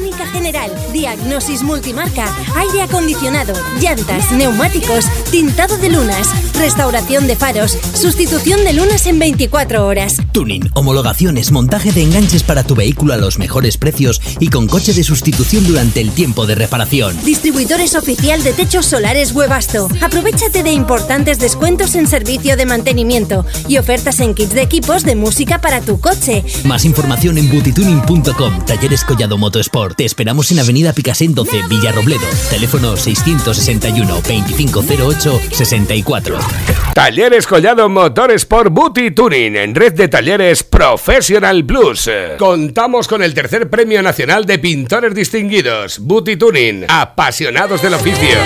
mecánica general, diagnosis multimarca, aire acondicionado, llantas, neumáticos, tintado de lunas, restauración de faros, sustitución de lunas en 24 horas. Tuning, homologaciones, montaje de enganches para tu vehículo a los mejores precios y con coche de sustitución durante el tiempo de reparación. Distribuidores oficial de techos solares Webasto. Aprovechate de importantes descuentos en servicio de mantenimiento y ofertas en kits de equipos de música para tu coche. Más información en butituning.com. Talleres Collado Motosport. Te esperamos en Avenida Picasen 12, Villarrobledo. Teléfono 661 2508 64. Talleres Collado Motorsport Booty Tuning en red de talleres Professional Plus. Contamos con el tercer premio nacional de pintores distinguidos, Booty Tuning, apasionados del oficio.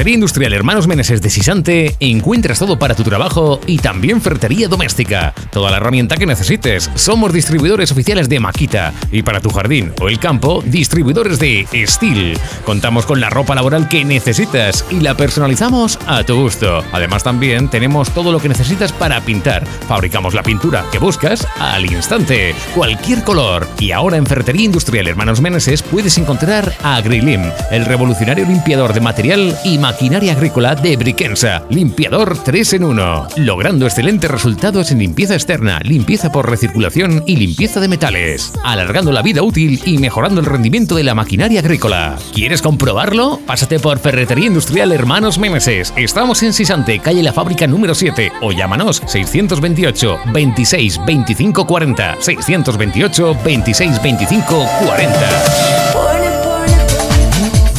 Ferretería Industrial Hermanos Meneses de Sisante encuentras todo para tu trabajo y también ferretería doméstica. Toda la herramienta que necesites. Somos distribuidores oficiales de Maquita y para tu jardín o el campo, distribuidores de Steel. Contamos con la ropa laboral que necesitas y la personalizamos a tu gusto. Además también tenemos todo lo que necesitas para pintar. Fabricamos la pintura que buscas al instante, cualquier color. Y ahora en Ferretería Industrial Hermanos Meneses puedes encontrar a Grilim, el revolucionario limpiador de material y maquinaria agrícola de Briquensa. Limpiador 3 en 1. Logrando excelentes resultados en limpieza externa, limpieza por recirculación y limpieza de metales. Alargando la vida útil y mejorando el rendimiento de la maquinaria agrícola. ¿Quieres comprobarlo? Pásate por Ferretería Industrial Hermanos Meneses. Estamos en Sisante, calle La Fábrica número 7. O llámanos 628 26 25 40. 628 26 25 40.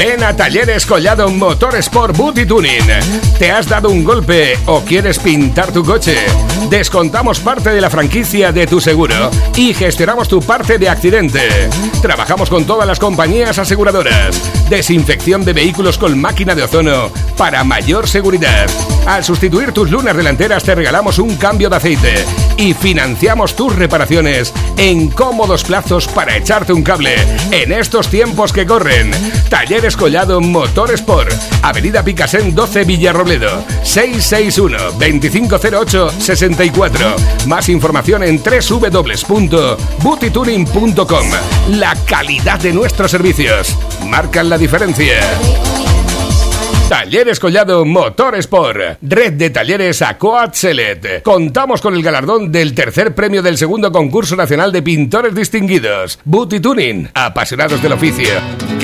Ven a Talleres Collado Motorsport Booty Tuning. ¿Te has dado un golpe o quieres pintar tu coche? Descontamos parte de la franquicia de tu seguro y gestionamos tu parte de accidente. Trabajamos con todas las compañías aseguradoras. Desinfección de vehículos con máquina de ozono para mayor seguridad. Al sustituir tus lunas delanteras te regalamos un cambio de aceite y financiamos tus reparaciones en cómodos plazos para echarte un cable en estos tiempos que corren. Talleres Collado Motorsport, Avenida Picasen 12 Villarrobledo, 661 2508 64. Más información en www.butituning.com. La calidad de nuestros servicios marcan la diferencia. Talleres Collado Motorsport, red de talleres Aquat Select. Contamos con el galardón del tercer premio del segundo concurso nacional de pintores distinguidos. Booty Tuning, apasionados del oficio.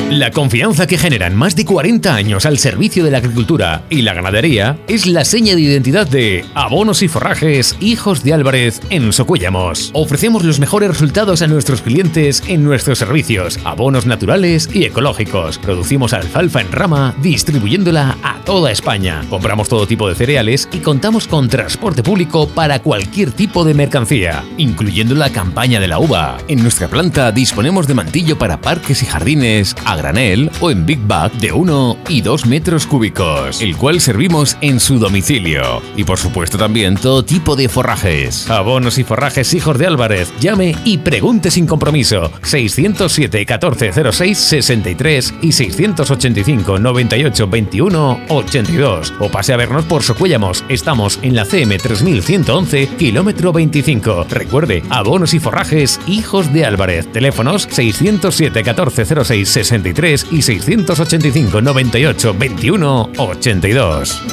La confianza que generan más de 40 años al servicio de la agricultura y la ganadería es la seña de identidad de Abonos y Forrajes Hijos de Álvarez en Socuéllamos. Ofrecemos los mejores resultados a nuestros clientes en nuestros servicios, abonos naturales y ecológicos. Producimos alfalfa en rama, a toda España. Compramos todo tipo de cereales y contamos con transporte público para cualquier tipo de mercancía, incluyendo la campaña de la uva. En nuestra planta disponemos de mantillo para parques y jardines a granel o en Big Bag de 1 y 2 metros cúbicos, el cual servimos en su domicilio. Y por supuesto también todo tipo de forrajes. Abonos y forrajes hijos de Álvarez. Llame y pregunte sin compromiso. 607 1406 63 y 685 98 21 82 o pase a vernos por Socuéllamos. Estamos en la CM 3111, kilómetro 25. Recuerde, abonos y forrajes, hijos de Álvarez. Teléfonos 607 1406 63 y 685 98 21 82.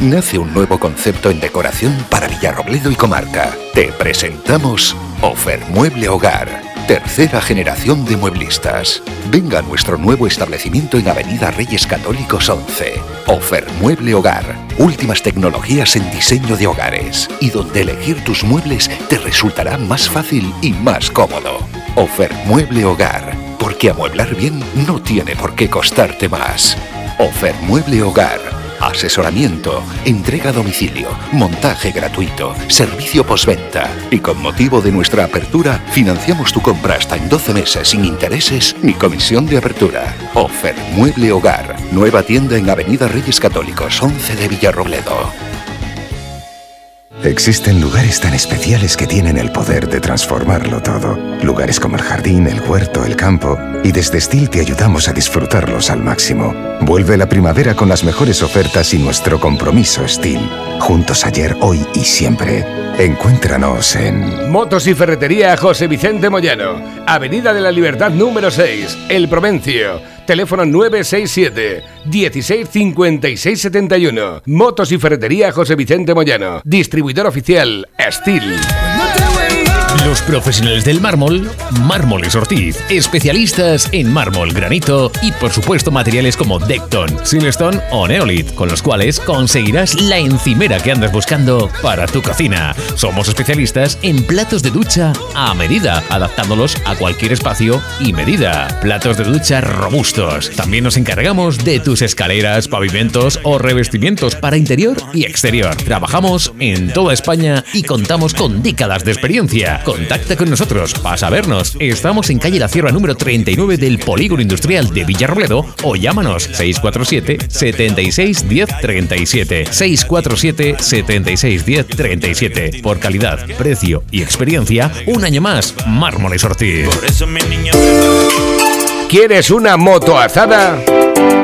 Nace un nuevo concepto en decoración para Villarrobledo y comarca. Te presentamos Ofer Mueble Hogar Tercera generación de mueblistas. Venga a nuestro nuevo establecimiento en Avenida Reyes Católicos 11. Ofer Mueble Hogar. Últimas tecnologías en diseño de hogares. Y donde elegir tus muebles te resultará más fácil y más cómodo. Ofer Mueble Hogar. Porque amueblar bien no tiene por qué costarte más. Ofer Mueble Hogar asesoramiento, entrega a domicilio, montaje gratuito, servicio postventa. Y con motivo de nuestra apertura, financiamos tu compra hasta en 12 meses sin intereses ni comisión de apertura. Ofer Mueble Hogar, nueva tienda en Avenida Reyes Católicos 11 de Villarrobledo. Existen lugares tan especiales que tienen el poder de transformarlo todo. Lugares como el jardín, el huerto, el campo. Y desde Steel te ayudamos a disfrutarlos al máximo. Vuelve la primavera con las mejores ofertas y nuestro compromiso Steel. Juntos ayer, hoy y siempre. Encuéntranos en Motos y Ferretería José Vicente Moyano, Avenida de la Libertad número 6, El Provencio. Teléfono 967 165671. Motos y Ferretería José Vicente Moyano. Distribuidor oficial Steel. Los profesionales del mármol, Mármoles Ortiz, especialistas en mármol, granito y por supuesto materiales como Decton, Silestone o Neolith, con los cuales conseguirás la encimera que andas buscando para tu cocina. Somos especialistas en platos de ducha a medida, adaptándolos a cualquier espacio y medida. Platos de ducha robustos. También nos encargamos de tus escaleras, pavimentos o revestimientos para interior y exterior. Trabajamos en toda España y contamos con décadas de experiencia. Contacta con nosotros, pasa a vernos. Estamos en calle La Sierra número 39 del Polígono Industrial de Villarrobledo o llámanos 647 76 10 37. 647 76 10 37. Por calidad, precio y experiencia, un año más, Mármoles Ortiz. ¿Quieres una moto azada?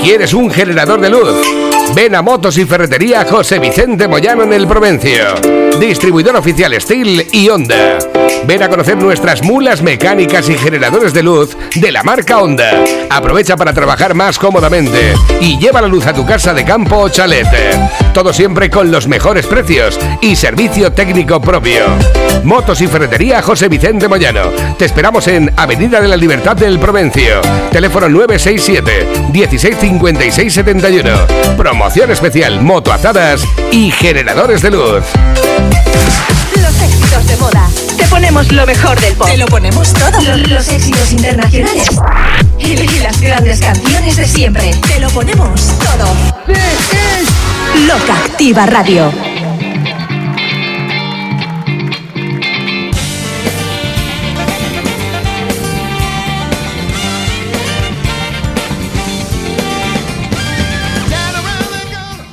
¿Quieres un generador de luz? Ven a Motos y Ferretería José Vicente Moyano en el Provencio. Distribuidor oficial Steel y Honda. Ven a conocer nuestras mulas mecánicas y generadores de luz de la marca Honda. Aprovecha para trabajar más cómodamente y lleva la luz a tu casa de campo o chalet. Todo siempre con los mejores precios y servicio técnico propio. Motos y Ferretería José Vicente Moyano. Te esperamos en Avenida de la Libertad del Provencio. Teléfono 967 1656 71. Promoción especial Moto Azadas y generadores de luz. Los éxitos de moda. Te ponemos lo mejor del pop. Te lo ponemos todo. Los, los éxitos internacionales. Y, y las grandes canciones de siempre. Te lo ponemos todo. Loca Activa Radio.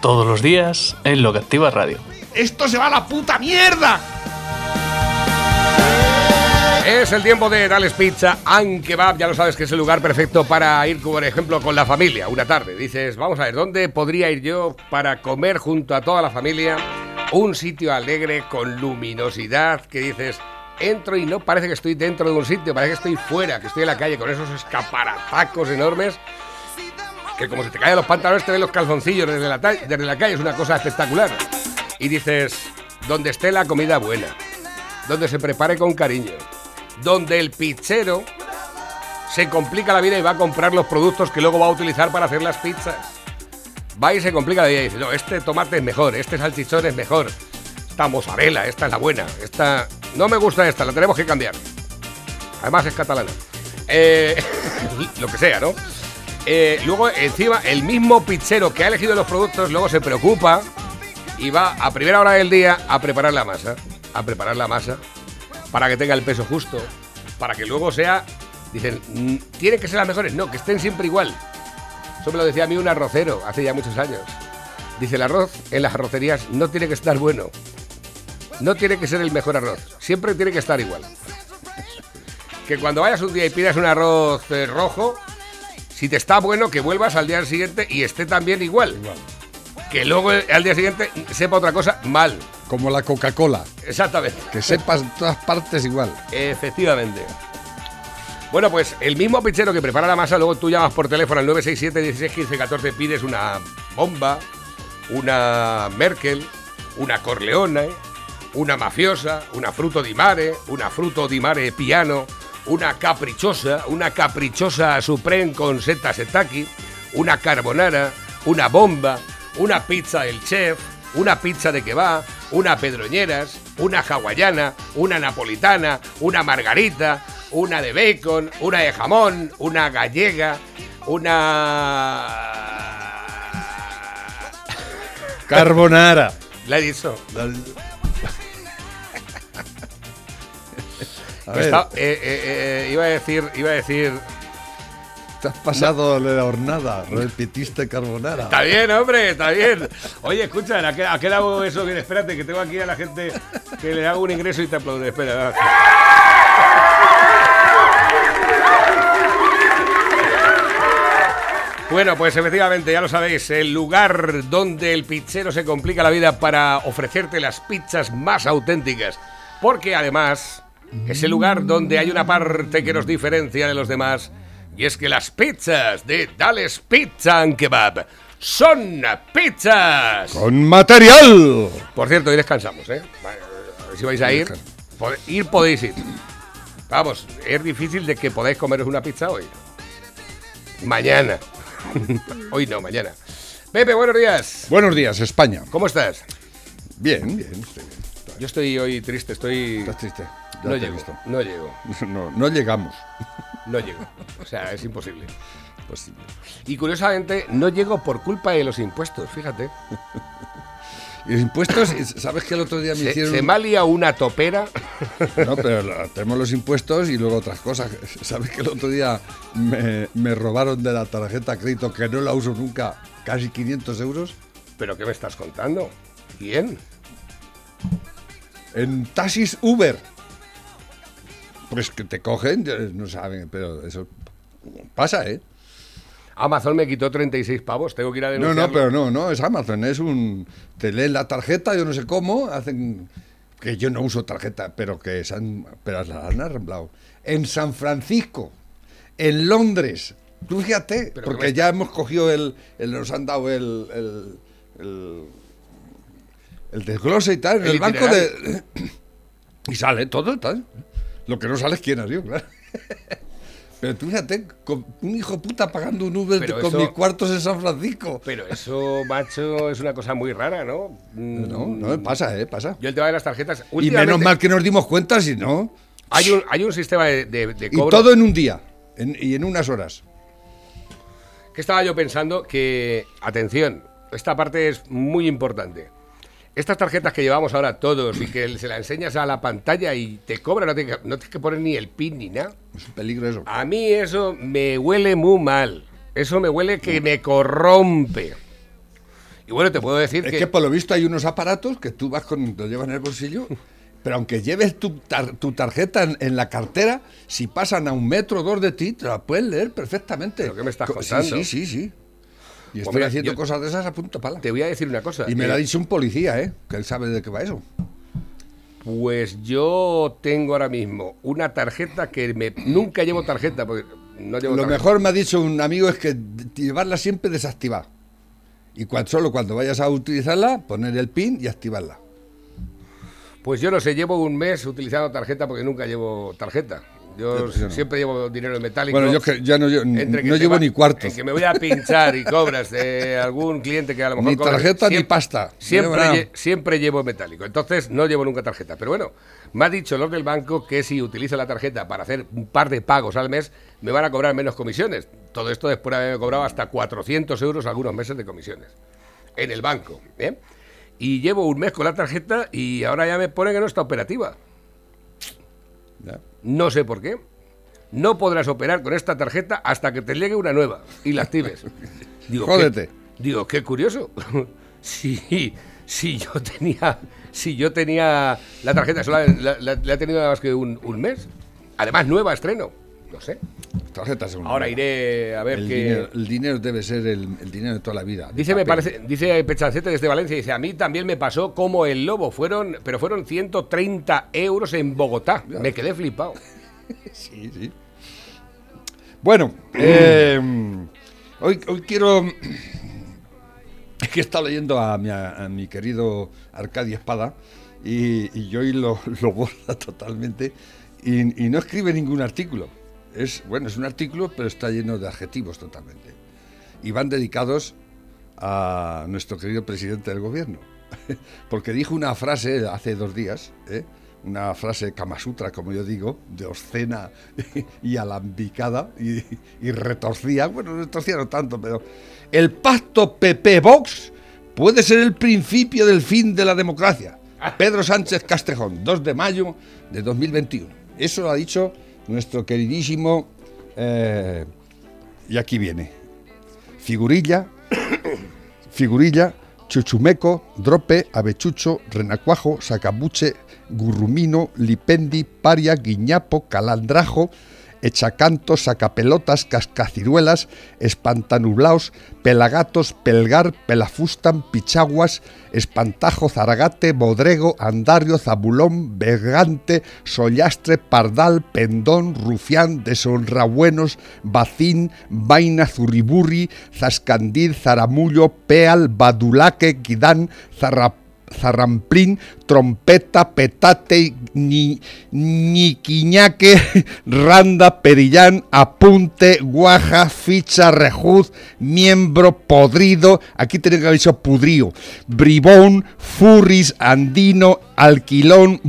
Todos los días en Lo que Activa Radio. ¡Esto se va a la puta mierda! Es el tiempo de Dales Pizza and Kebab. Ya lo sabes que es el lugar perfecto para ir, por ejemplo, con la familia una tarde. Dices, vamos a ver, ¿dónde podría ir yo para comer junto a toda la familia? Un sitio alegre, con luminosidad, que dices, entro y no parece que estoy dentro de un sitio, parece que estoy fuera, que estoy en la calle con esos escaparatacos enormes. Que como se te caen los pantalones, te ven los calzoncillos desde la, calle, es una cosa espectacular. Y dices, donde esté la comida buena, donde se prepare con cariño, donde el pizzero se complica la vida y va a comprar los productos que luego va a utilizar para hacer las pizzas. Va y se complica la vida y dice, no, este tomate es mejor, este salchichón es mejor, esta mozzarella, esta es la buena, esta... No me gusta esta, la tenemos que cambiar. Además es catalana. Eh, lo que sea, ¿no? Eh, luego, encima, el mismo pizzero que ha elegido los productos luego se preocupa y va a primera hora del día a preparar la masa. A preparar la masa para que tenga el peso justo, para que luego sea. Dicen, "Mm, tienen que ser las mejores. No, que estén siempre igual. Eso me lo decía a mí un arrocero hace ya muchos años. Dice, el arroz en las arrocerías no tiene que estar bueno. No tiene que ser el mejor arroz. Siempre tiene que estar igual. Que cuando vayas un día y pidas un arroz eh, rojo, si te está bueno, que vuelvas al día siguiente y esté también igual. Que luego al día siguiente sepa otra cosa mal. Como la Coca-Cola, Exactamente. que sepas en todas partes igual. Efectivamente. Bueno, pues el mismo pizzero que prepara la masa, luego tú llamas por teléfono al 967 16 15 14, pides una bomba, una Merkel, una Corleone, una mafiosa, una fruto di mare, una fruto di mare piano, una caprichosa, una caprichosa supreme con seta setaki, una carbonara, una bomba, una pizza del chef, una pizza de kebab, una pedroñeras, una hawaiana, una napolitana, una margarita, una de bacon, una de jamón, una gallega, una... Carbonara. La he dicho. Está- eh, eh, eh, iba a decir, iba a decir. Te has pasado de la hornada, repetiste carbonara. Está bien, hombre, está bien. Oye, escucha, ¿a qué, hago eso? Bien, espérate, que tengo aquí a la gente que le hago un ingreso y te aplaude. Espera. Bueno, pues efectivamente, ya lo sabéis, el lugar donde el pizzero se complica la vida para ofrecerte las pizzas más auténticas. Porque además es el lugar donde hay una parte que nos diferencia de los demás. Y es que las pizzas de Dales Pizza and Kebab son pizzas. ¡Con material! Por cierto, hoy descansamos, ¿eh? Ver Si vais a ir, pod- ir podéis ir. Vamos, es difícil de que podáis comeros una pizza hoy. Mañana. hoy no, mañana. Pepe, buenos días. Buenos días, España. ¿Cómo estás? Bien, bien. estoy bien. Yo estoy hoy triste, estoy... Estás triste. No llego, visto. no llego, No, no llegamos. no llego. O sea, es imposible. Pues, Y curiosamente, no llego por culpa de los impuestos, fíjate. y los impuestos, ¿sabes que el otro día me Se, hicieron... se me ha liado una topera. No, pero tenemos los impuestos y luego otras cosas. ¿Sabes que el otro día me, me robaron de la tarjeta crédito, que no la uso nunca, casi 500 euros? ¿Pero qué me estás contando? ¿Quién? En taxis Uber. Pues que te cogen, no saben, pero eso pasa, ¿eh? Amazon me quitó 36 pavos, tengo que ir a No, denunciarlo. no, pero no, no, es Amazon, es un... Te leen la tarjeta, yo no sé cómo, hacen... Que yo no uso tarjeta, pero que se han, pero la han arreglado. En San Francisco, en Londres, tú fíjate, Pero porque que- ya hemos cogido el, el- nos han dado el, el, el, el desglose y tal, en El el, banco de... Y sale todo, tal. Lo que no sale es quién ha sido, claro. Pero tú fíjate, con un hijo puta pagando un Uber Pero con eso- mis cuartos en San Francisco. Pero eso, macho, es una cosa muy rara, ¿no? Mm, No, no, pasa, ¿eh? Pasa. Yo el tema de las tarjetas... Y menos mal que nos dimos cuenta, si no. Hay un, hay un sistema de, de- de Y cobro... todo en un día. en- y en unas horas. que estaba yo pensando que, atención, esta parte es muy importante. Estas tarjetas que llevamos ahora todos y que se la enseñas a la pantalla y te cobran, no tienes que, no tienes que poner ni el pin ni nada. Es un peligro eso. A mí eso me huele muy mal. Eso me huele que me corrompe. Y bueno, te puedo decir Es que... que por lo visto hay unos aparatos que tú vas con, lo llevas en el bolsillo, pero aunque lleves tu, tar- tu tarjeta en, en la cartera, si pasan a un metro o dos de ti, te la puedes leer perfectamente. ¿Pero qué me estás Co- contando? Sí, sí, sí. sí. Y estoy haciendo yo- cosas de esas a punto pala. Te voy a decir una cosa. Y me eh, lo ha dicho un policía, ¿eh? Que él sabe de qué va eso. Pues yo tengo ahora mismo una tarjeta que me nunca llevo tarjeta porque no llevo Lo tarjeta. mejor me ha dicho un amigo es que llevarla siempre desactivada. Y cuan- solo cuando vayas a utilizarla, poner el pin y activarla. Pues yo no sé, llevo un mes utilizando tarjeta porque nunca llevo tarjeta. Yo Yo no. siempre llevo dinero en metálico. Bueno, yo que ya no, yo, Entre que no llevo va- ni cuartos. que me voy a pinchar y cobras de algún cliente que a lo mejor Ni cobra- tarjeta ni siempre- pasta. Siempre, lle- siempre llevo metálico. Entonces no llevo nunca tarjeta. Pero bueno, me ha dicho los del banco que si utilizo la tarjeta para hacer un par de pagos al mes, me van a cobrar menos comisiones. Todo esto después de haberme cobrado hasta 400 euros algunos meses de comisiones. En el banco. ¿eh? Y llevo un mes con la tarjeta y ahora ya me pone que no está operativa. No sé por qué. No podrás operar con esta tarjeta hasta que te llegue una nueva y la actives. Digo, qué- Jódete. digo, qué curioso. si, si yo tenía si yo tenía la tarjeta, solo la, la- la he tenido nada más que un, un mes. Además, nueva estreno. No sé. Tarjetas Ahora yo. iré a ver el qué. dinero, el dinero debe ser el, el dinero de toda la vida. Dice, me parece, dice Pechacete desde Valencia, dice, a mí también me pasó como el lobo, fueron, pero fueron 130 euros en Bogotá. Me quedé flipado. Sí, sí. Bueno, eh, hoy, hoy quiero. Es que he estado leyendo a mi, a mi querido Arcadia Espada y, y hoy lo, lo borra totalmente y, y no escribe ningún artículo. Es, bueno, es un artículo, pero está lleno de adjetivos totalmente. Y van dedicados a nuestro querido presidente del gobierno. Porque dijo una frase hace dos días, ¿eh? una frase Kama Sutra, como yo digo, de obscena y alambicada y, y retorcida. Bueno, retorcida no tanto, pero. El pacto PP-Vox puede ser el principio del fin de la democracia. Pedro Sánchez Castejón, 2 de mayo de 2021. Eso lo ha dicho nuestro queridísimo... eh, y aquí viene. Figurilla, figurilla, chuchumeco, drope, avechucho, renacuajo, sacabuche, gurrumino, lipendi, paria, guiñapo, calandrajo, echacanto, sacapelotas, cascaciruelas, espantanublaos, pelagatos, pelgar, pelafustan, pichaguas, espantajo, zaragate, bodrego, andario, zabulón, bergante, sollastre, pardal, pendón, rufián, deshonrabuenos, bacín, vaina, zurriburri, zascandil, zaramullo, peal, badulaque, guidán, zarrap zarramplín, trompeta, petate, ni, randa, perillán, apunte, guaja, ficha, rejuz, miembro, podrido, aquí tenía que haber dicho pudrío, bribón, furris, andino, alquilón,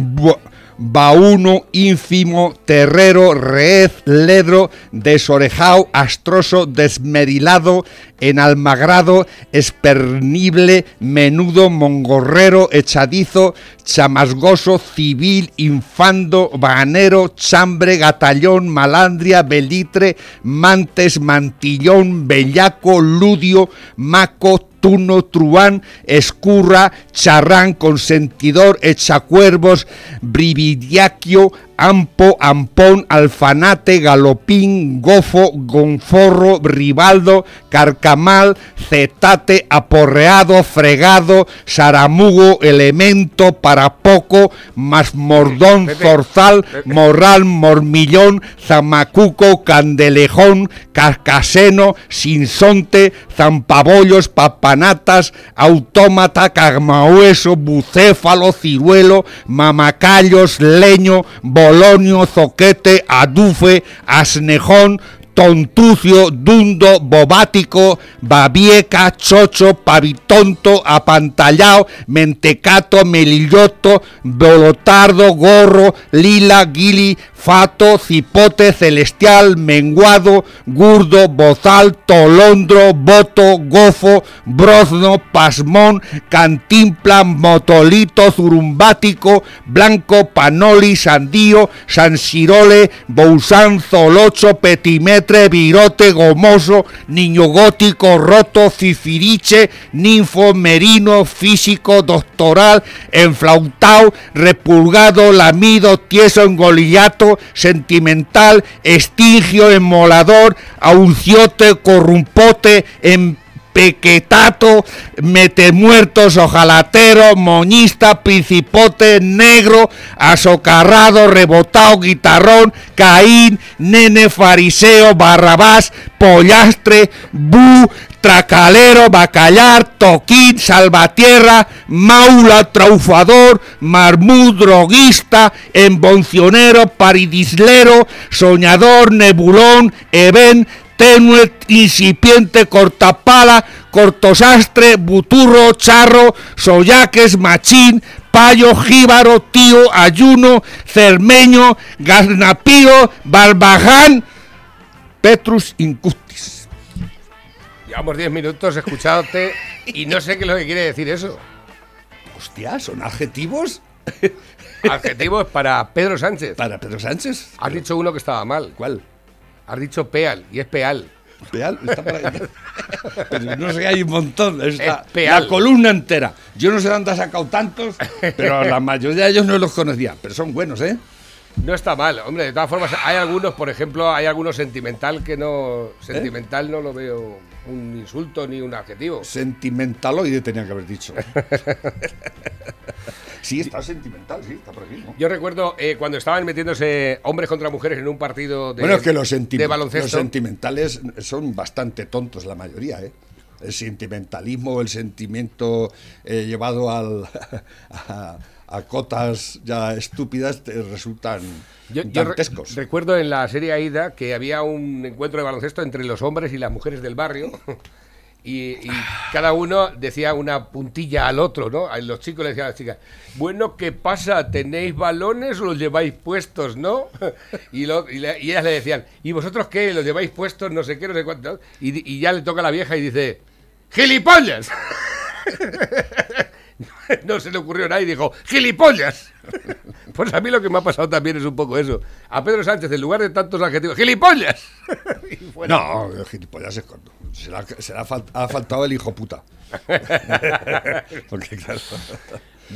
Bauno, ínfimo, terrero, reez, ledro, desorejao, astroso, desmerilado, enalmagrado, espernible, menudo, mongorrero, echadizo, chamasgoso, civil, infando, banero, chambre, gatallón, malandria, belitre, mantes, mantillón, bellaco, ludio, maco, tuno, truán, escurra, charrán, consentidor, echacuervos, brividiaquio, ampo, ampón, alfanate, galopín, gofo, gonforro, ribaldo, carcamal, cetate, aporreado, fregado, saramugo, elemento, para poco, más mordón, Pepe, zorzal, morral, mormillón, zamacuco, candelejón, cascaseno, sinsonte, zampabollos, papanatas, autómata, cagmahueso, bucéfalo, ciruelo, mamacallos, leño, bolonio, zoquete, adufe, asnejón, tontucio, dundo, bobático, babieca, chocho, pavitonto, apantallao, mentecato, melilloto, bolotardo, gorro, lila, guili, fato, cipote, celestial, menguado, gurdo, bozal, tolondro, boto, gofo, brozno, pasmón, cantimpla, motolito, zurumbático, blanco, panoli, sandío, sansirole, bousán, zolocho, virote, gomoso, niño gótico, roto, cifiriche, ninfo, merino, físico, doctoral, enflautao, repulgado, lamido, tieso, engolillato, sentimental, estigio, emmolador, aunciote, corrumpote, empequetato, metemuertos, ojalatero, moñista, principote, negro, asocarrado, rebotado, guitarrón, caín, nene, fariseo, barrabás, pollastre, bu, tracalero, bacallar, toquín, salvatierra, maula, traufador, marmú, droguista, emboncionero, paridislero, soñador, nebulón, even, tenue, incipiente, cortapala, cortosastre, buturro, charro, soyaques, machín, payo, jíbaro, tío, ayuno, cermeño, gaznapío, barbaján, petrus incustis. Llevamos 10 minutos escuchándote y no sé qué es lo que quiere decir eso. Hostia, ¿son adjetivos? Adjetivos para Pedro Sánchez. ¿Para Pedro Sánchez? Has dicho uno que estaba mal. ¿Cuál? Has dicho peal y es peal. Peal, está por ahí. Pero no sé, hay un montón. Está Es peal. la columna entera. Yo no sé dónde ha sacado tantos, pero la mayoría de ellos no los conocía. Pero son buenos, ¿eh? No está mal, hombre. De todas formas, hay algunos, por ejemplo, hay algunos sentimental que no. Sentimental no lo veo un insulto ni un adjetivo. Sentimentaloide tenía que haber dicho. Sí, está sentimental, sí, está por aquí. ¿no? Yo recuerdo eh, cuando estaban metiéndose hombres contra mujeres en un partido de, bueno, es que los, de los baloncesto. sentimentales son bastante tontos la mayoría, ¿eh? El sentimentalismo, el sentimiento eh, llevado al, a, a cotas ya estúpidas te resultan Yo, yo re- dantescos. recuerdo en la serie Aida que había un encuentro de baloncesto entre los hombres y las mujeres del barrio. Y, y cada uno decía una puntilla al otro, ¿no? Los chicos le decían a las chicas, bueno, ¿qué pasa? ¿Tenéis balones o los lleváis puestos, no? Y, lo- y le- y ellas le decían, ¿y vosotros qué? ¿Los lleváis puestos? No sé qué, no sé cuánto. Y, y ya le toca a la vieja y dice, ¡Gilipollas! no se le ocurrió nada y dijo, ¡gilipollas! pues a mí lo que me ha pasado también es un poco eso. A Pedro Sánchez, en lugar de tantos adjetivos, ¡gilipollas! no, gilipollas es corto. Será, será ha faltado el hijo puta. Porque claro.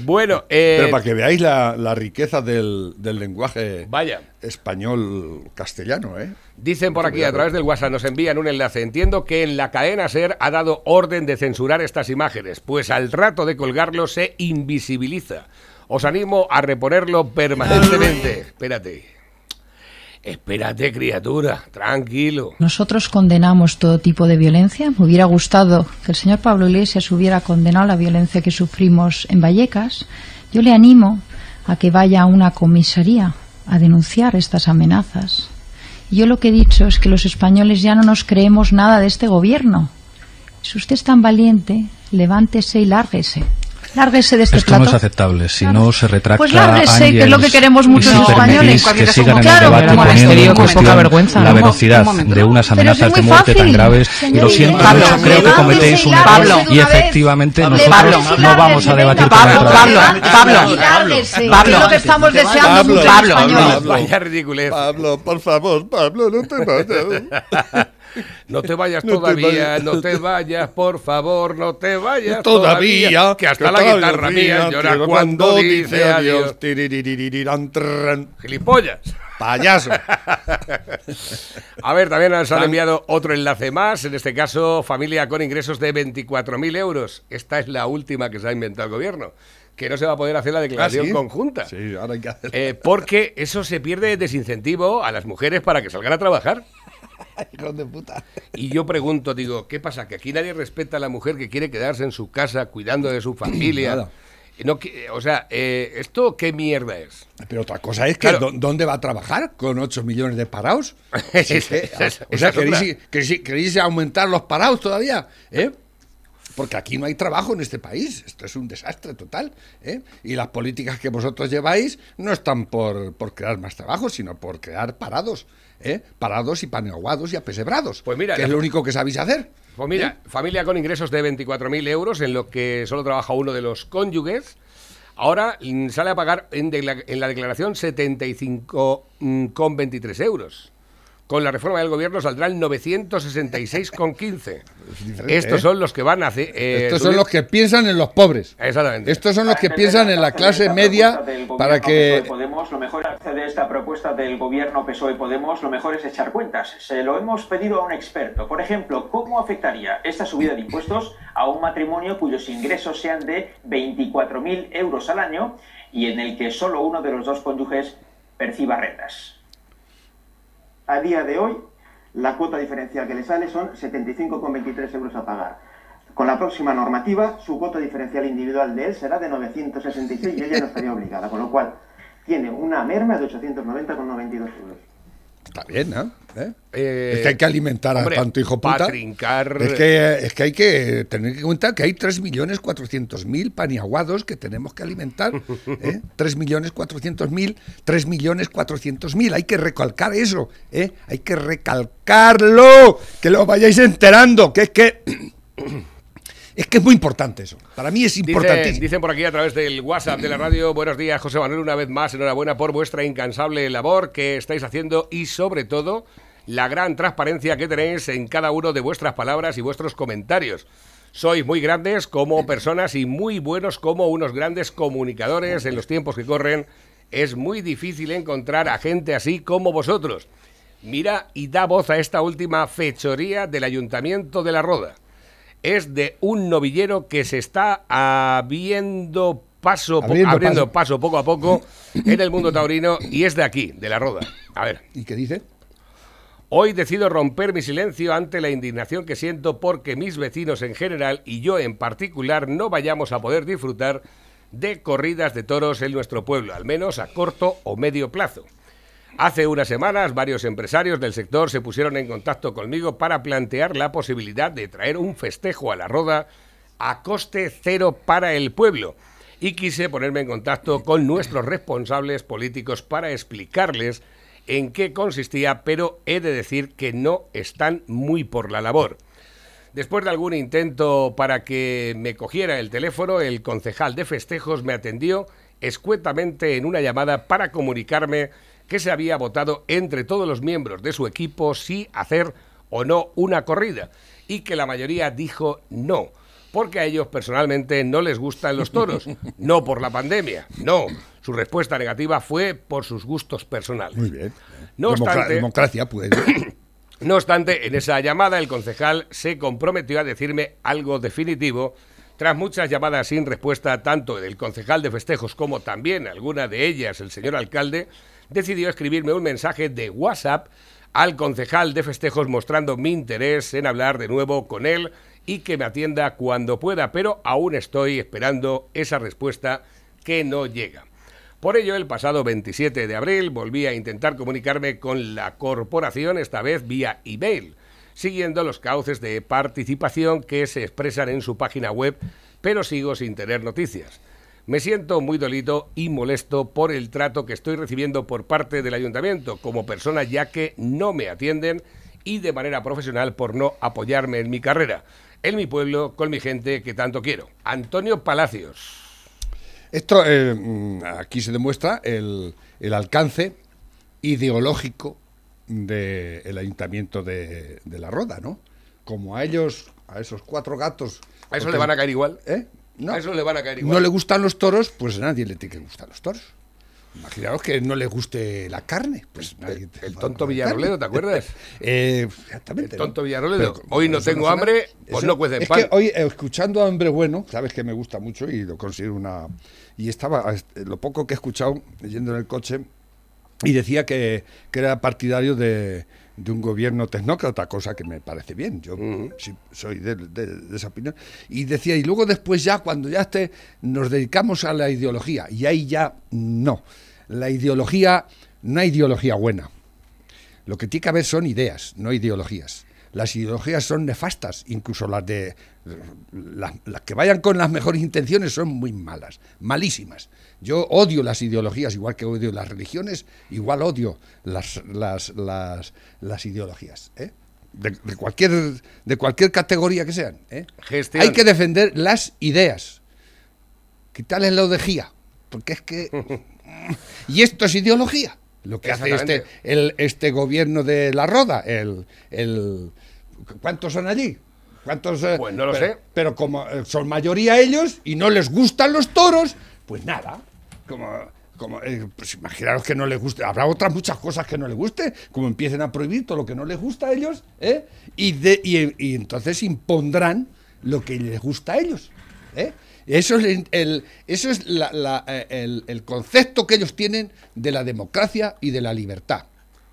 Bueno, eh, pero para que veáis la, riqueza del, lenguaje vaya. español castellano, ¿eh? Dicen por aquí a través del WhatsApp nos envían un enlace. Entiendo que en la cadena Ser ha dado orden de censurar estas imágenes, pues al rato de colgarlo se invisibiliza. Os animo a reponerlo permanentemente. Espérate. Espérate, criatura, tranquilo. Nosotros condenamos todo tipo de violencia. Me hubiera gustado que el señor Pablo Iglesias hubiera condenado la violencia que sufrimos en Vallecas. Yo le animo a que vaya a una comisaría a denunciar estas amenazas. yo lo que he dicho es que los españoles ya no nos creemos nada de este gobierno. Si usted es tan valiente, levántese y lárguese. Lárguese de este Esto no es aceptable. Si no se retracta Pues lárguese, que es lo que queremos muchos españoles. que sigan en el debate poniendo en cuestión vergüenza. la velocidad de unas amenazas de muerte tan graves. Y lo siento Pablo, creo que cometéis un error y efectivamente nosotros no vamos a debatir con Pablo, Pablo, Pablo, Pablo, lo que estamos deseando Pablo, Pablo. Pablo, por favor, Pablo, no te vayas. No te vayas todavía, no te vayas, por favor, no te vayas todavía. que hasta la guitarra mía llora cuando dice adiós. Gilipollas. Payaso. A ver, también nos han enviado otro enlace más, en este caso familia con ingresos de 24.000 euros. Esta es la última que se ha inventado el gobierno que no se va a poder hacer la declaración ¿Ah, conjunta. Sí, ahora hay que. Eh, porque eso se pierde desincentivo a las mujeres para que salgan a trabajar. de puta. Y yo pregunto, digo, ¿qué pasa? ¿Que aquí nadie respeta a la mujer que quiere quedarse en su casa cuidando de su familia? No, o sea, eh, ¿esto qué mierda es? Pero otra cosa es que ¿dónde va a trabajar con 8 millones de parados? o sea, ¿queréis, aumentar los parados todavía? ¿Eh? Porque aquí no hay trabajo en este país. Esto es un desastre total. ¿eh? Y las políticas que vosotros lleváis no están por, por crear más trabajo, sino por crear parados. ¿Eh? parados y paneaguados y apesebrados. Pues mira, que es lo único que sabéis hacer. Pues mira, ¿Eh? familia con ingresos de 24.000 euros, en lo que solo trabaja uno de los cónyuges, ahora sale a pagar en, en la declaración 75,23 euros con la reforma del gobierno saldrán 966,15. Estos ¿eh? son los que van a hacer. Eh, Estos son los que piensan en los pobres. Exactamente. Estos son los que piensan en la clase media para que. Podemos, lo mejor de esta propuesta del gobierno PSOE Podemos, lo mejor es echar cuentas. Se lo hemos pedido a un experto. Por ejemplo, ¿cómo afectaría esta subida de impuestos a un matrimonio cuyos ingresos sean de 24.000 euros al año y en el que solo uno de los dos cónyuges perciba rentas? A día de hoy la cuota diferencial que le sale son 75,23 euros a pagar. Con la próxima normativa, su cuota diferencial individual de él será de 966 y ella no estaría obligada, con lo cual tiene una merma de 890,92 euros. Está bien, ¿no? ¿Eh? Eh, es que hay que alimentar a tanto hijo puta. Es que, es que hay que tener que cuenta que hay 3.400.000 paniaguados que tenemos que alimentar. ¿eh? 3.400.000, 3.400.000. Hay que recalcar eso. ¿eh? Hay que recalcarlo. Que lo vayáis enterando. Que es que... Es que es muy importante eso. Para mí es importante. Dicen, por aquí a través del WhatsApp de la radio, buenos días José Manuel, una vez más, enhorabuena por vuestra incansable labor que estáis haciendo y sobre todo la gran transparencia que tenéis en cada uno de vuestras palabras y vuestros comentarios. Sois muy grandes como personas y muy buenos como unos grandes comunicadores en los tiempos que corren. Es muy difícil encontrar a gente así como vosotros. Mira y da voz a esta última fechoría del Ayuntamiento de la Roda es de un novillero que se está abriendo paso, abriendo, paso. poco a poco en el mundo taurino y es de aquí, de la Roda. A ver. ¿Y qué dice? Hoy decido romper mi silencio ante la indignación que siento porque mis vecinos en general y yo en particular no vayamos a poder disfrutar de corridas de toros en nuestro pueblo, al menos a corto o medio plazo. Hace unas semanas varios empresarios del sector se pusieron en contacto conmigo para plantear la posibilidad de traer un festejo a la roda a coste cero para el pueblo. Y quise ponerme en contacto con nuestros responsables políticos para explicarles en qué consistía, pero he de decir que no están muy por la labor. Después de algún intento para que me cogiera el teléfono, el concejal de festejos me atendió escuetamente en una llamada para comunicarme que se había votado entre todos los miembros de su equipo si hacer o no una corrida y que la mayoría dijo no, porque a ellos personalmente no les gustan los toros, no por la pandemia, no. Su respuesta negativa fue por sus gustos personales. Muy bien. No obstante, democracia puede. no obstante, en esa llamada el concejal se comprometió a decirme algo definitivo tras muchas llamadas sin respuesta, tanto del concejal de festejos como también alguna de ellas, el señor alcalde, decidió escribirme un mensaje de WhatsApp al concejal de festejos mostrando mi interés en hablar de nuevo con él y que me atienda cuando pueda, pero aún estoy esperando esa respuesta que no llega. Por ello, el pasado 27 de abril volví a intentar comunicarme con la corporación, esta vez vía email, siguiendo los cauces de participación que se expresan en su página web, pero sigo sin tener noticias. Me siento muy dolido y molesto por el trato que estoy recibiendo por parte del ayuntamiento como persona ya que no me atienden y de manera profesional por no apoyarme en mi carrera, en mi pueblo, con mi gente que tanto quiero. Antonio Palacios. Esto eh, mm, aquí se demuestra el, alcance ideológico del ayuntamiento de, La Roda, ¿no? Como a ellos, a esos cuatro gatos... ¿A eso le van a caer igual? ¿Eh? No, eso le van a caer igual. No le gustan los toros, pues a nadie le tiene que gustar los toros. Imaginaos que no le guste la carne. Pues el, tonto Villarroledo, ¿te acuerdas? Eh, exactamente. El tonto Villarroledo. hoy no tengo hambre, pues no cuece Es pan. que hoy, escuchando a Hombre Bueno, sabes que me gusta mucho y lo considero una. Y estaba, lo poco que he escuchado, yendo en el coche, y decía que era partidario de, de un gobierno tecnócrata, cosa que me parece bien, yo soy de, esa opinión. Y decía, y luego después ya, cuando ya esté, nos dedicamos a la ideología, y ahí ya no. La ideología, no hay ideología buena. Lo que tiene que haber son ideas, no ideologías. Las ideologías son nefastas, incluso las de las, que vayan con las mejores intenciones son muy malas, malísimas. Yo odio las ideologías, igual que odio las religiones, igual odio las, las, las, ideologías. ¿eh? De, cualquier, de cualquier categoría que sean. ¿eh? Hay que defender las ideas. Quitarles la odejía, porque es que... y esto es ideología lo que hace este, el, este gobierno de la Roda, el, el ¿cuántos son allí? ¿Cuántos? Eh? Pues no lo pero, sé. Pero como eh, son mayoría ellos y no les gustan los toros, pues nada. Como, como eh, pues imaginaros que no les guste. Habrá otras muchas cosas que no les guste, como empiecen a prohibir todo lo que no les gusta a ellos, ¿eh? y, de, y, y entonces impondrán lo que les gusta a ellos. ¿eh? Eso es, el, eso es eh, el, concepto que ellos tienen de la democracia y de la libertad.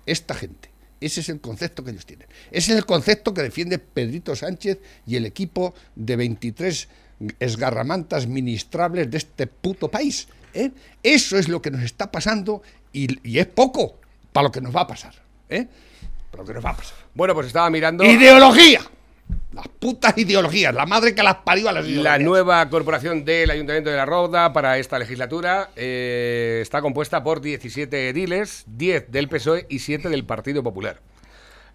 Esta gente. Ese es el concepto que ellos tienen. Ese es el concepto que defiende Pedrito Sánchez y el equipo de 23 esgarramantas ministrables de este puto país. ¿eh? Eso es lo que nos está pasando y, es poco para lo que nos va a pasar. ¿eh? Para lo que nos va a pasar. Bueno, pues estaba mirando. ¡Ideología! Las putas ideologías, la madre que las parió a las ideologías. La nueva corporación del Ayuntamiento de La Roda para esta legislatura eh, está compuesta por 17 ediles, 10 del PSOE y 7 del Partido Popular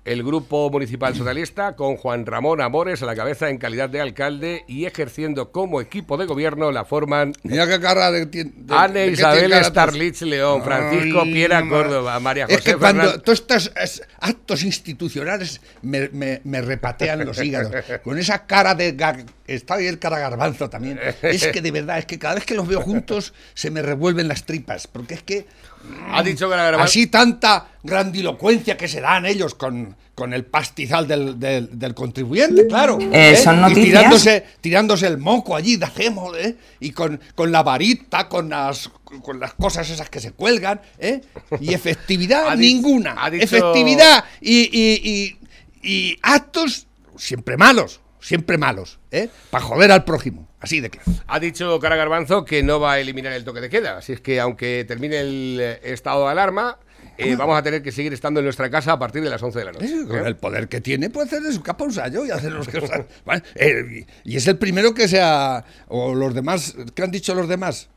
el Grupo Municipal Socialista, con Juan Ramón Amores a la cabeza en calidad de alcalde y ejerciendo como equipo de gobierno, la forman Mira qué cara de, de, Isabel Starlich León, Francisco Piera Córdoba, María José Es que cuando todos estos actos institucionales me, repatean los hígados, con esa cara de... Está ahí el cara garbanzo también. Es que de verdad, es que cada vez que los veo juntos se me revuelven las tripas, porque es que ha dicho que Así tanta grandilocuencia que se dan ellos con, con el pastizal del, del, contribuyente, claro. Eh, ¿eh? Son noticias. Y tirándose, tirándose el moco allí, de hacemos, ¿eh? Y con, con la varita, con las, con las cosas esas que se cuelgan, ¿eh? Y efectividad ninguna. Efectividad y, y, y, y actos siempre malos, siempre malos, ¿eh? Para joder al prójimo. Así de claro. Ha dicho Cara Garbanzo que no va a eliminar el toque de queda. Así es que aunque termine el eh, estado de alarma, eh, vamos a tener que seguir estando en nuestra casa a partir de las 11 de la noche. con el poder que tiene, puede hacer su capa un sallo y hacer los cosas. y es el primero que sea. O los demás. ¿Qué han dicho los demás?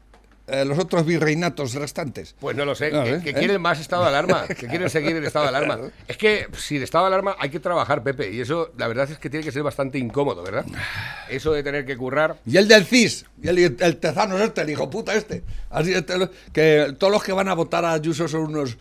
Eh, los otros virreinatos restantes? Pues no lo sé. que, quieren más estado de alarma, que quieren seguir el estado de alarma. Es que si el estado de alarma hay que trabajar, Pepe, y eso la verdad es que tiene que ser bastante incómodo, ¿verdad? Eso de tener que currar. Y el del CIS, y el, el Tezano es este, el hijo puta este. Así este, que todos los que van a votar a Ayuso son unos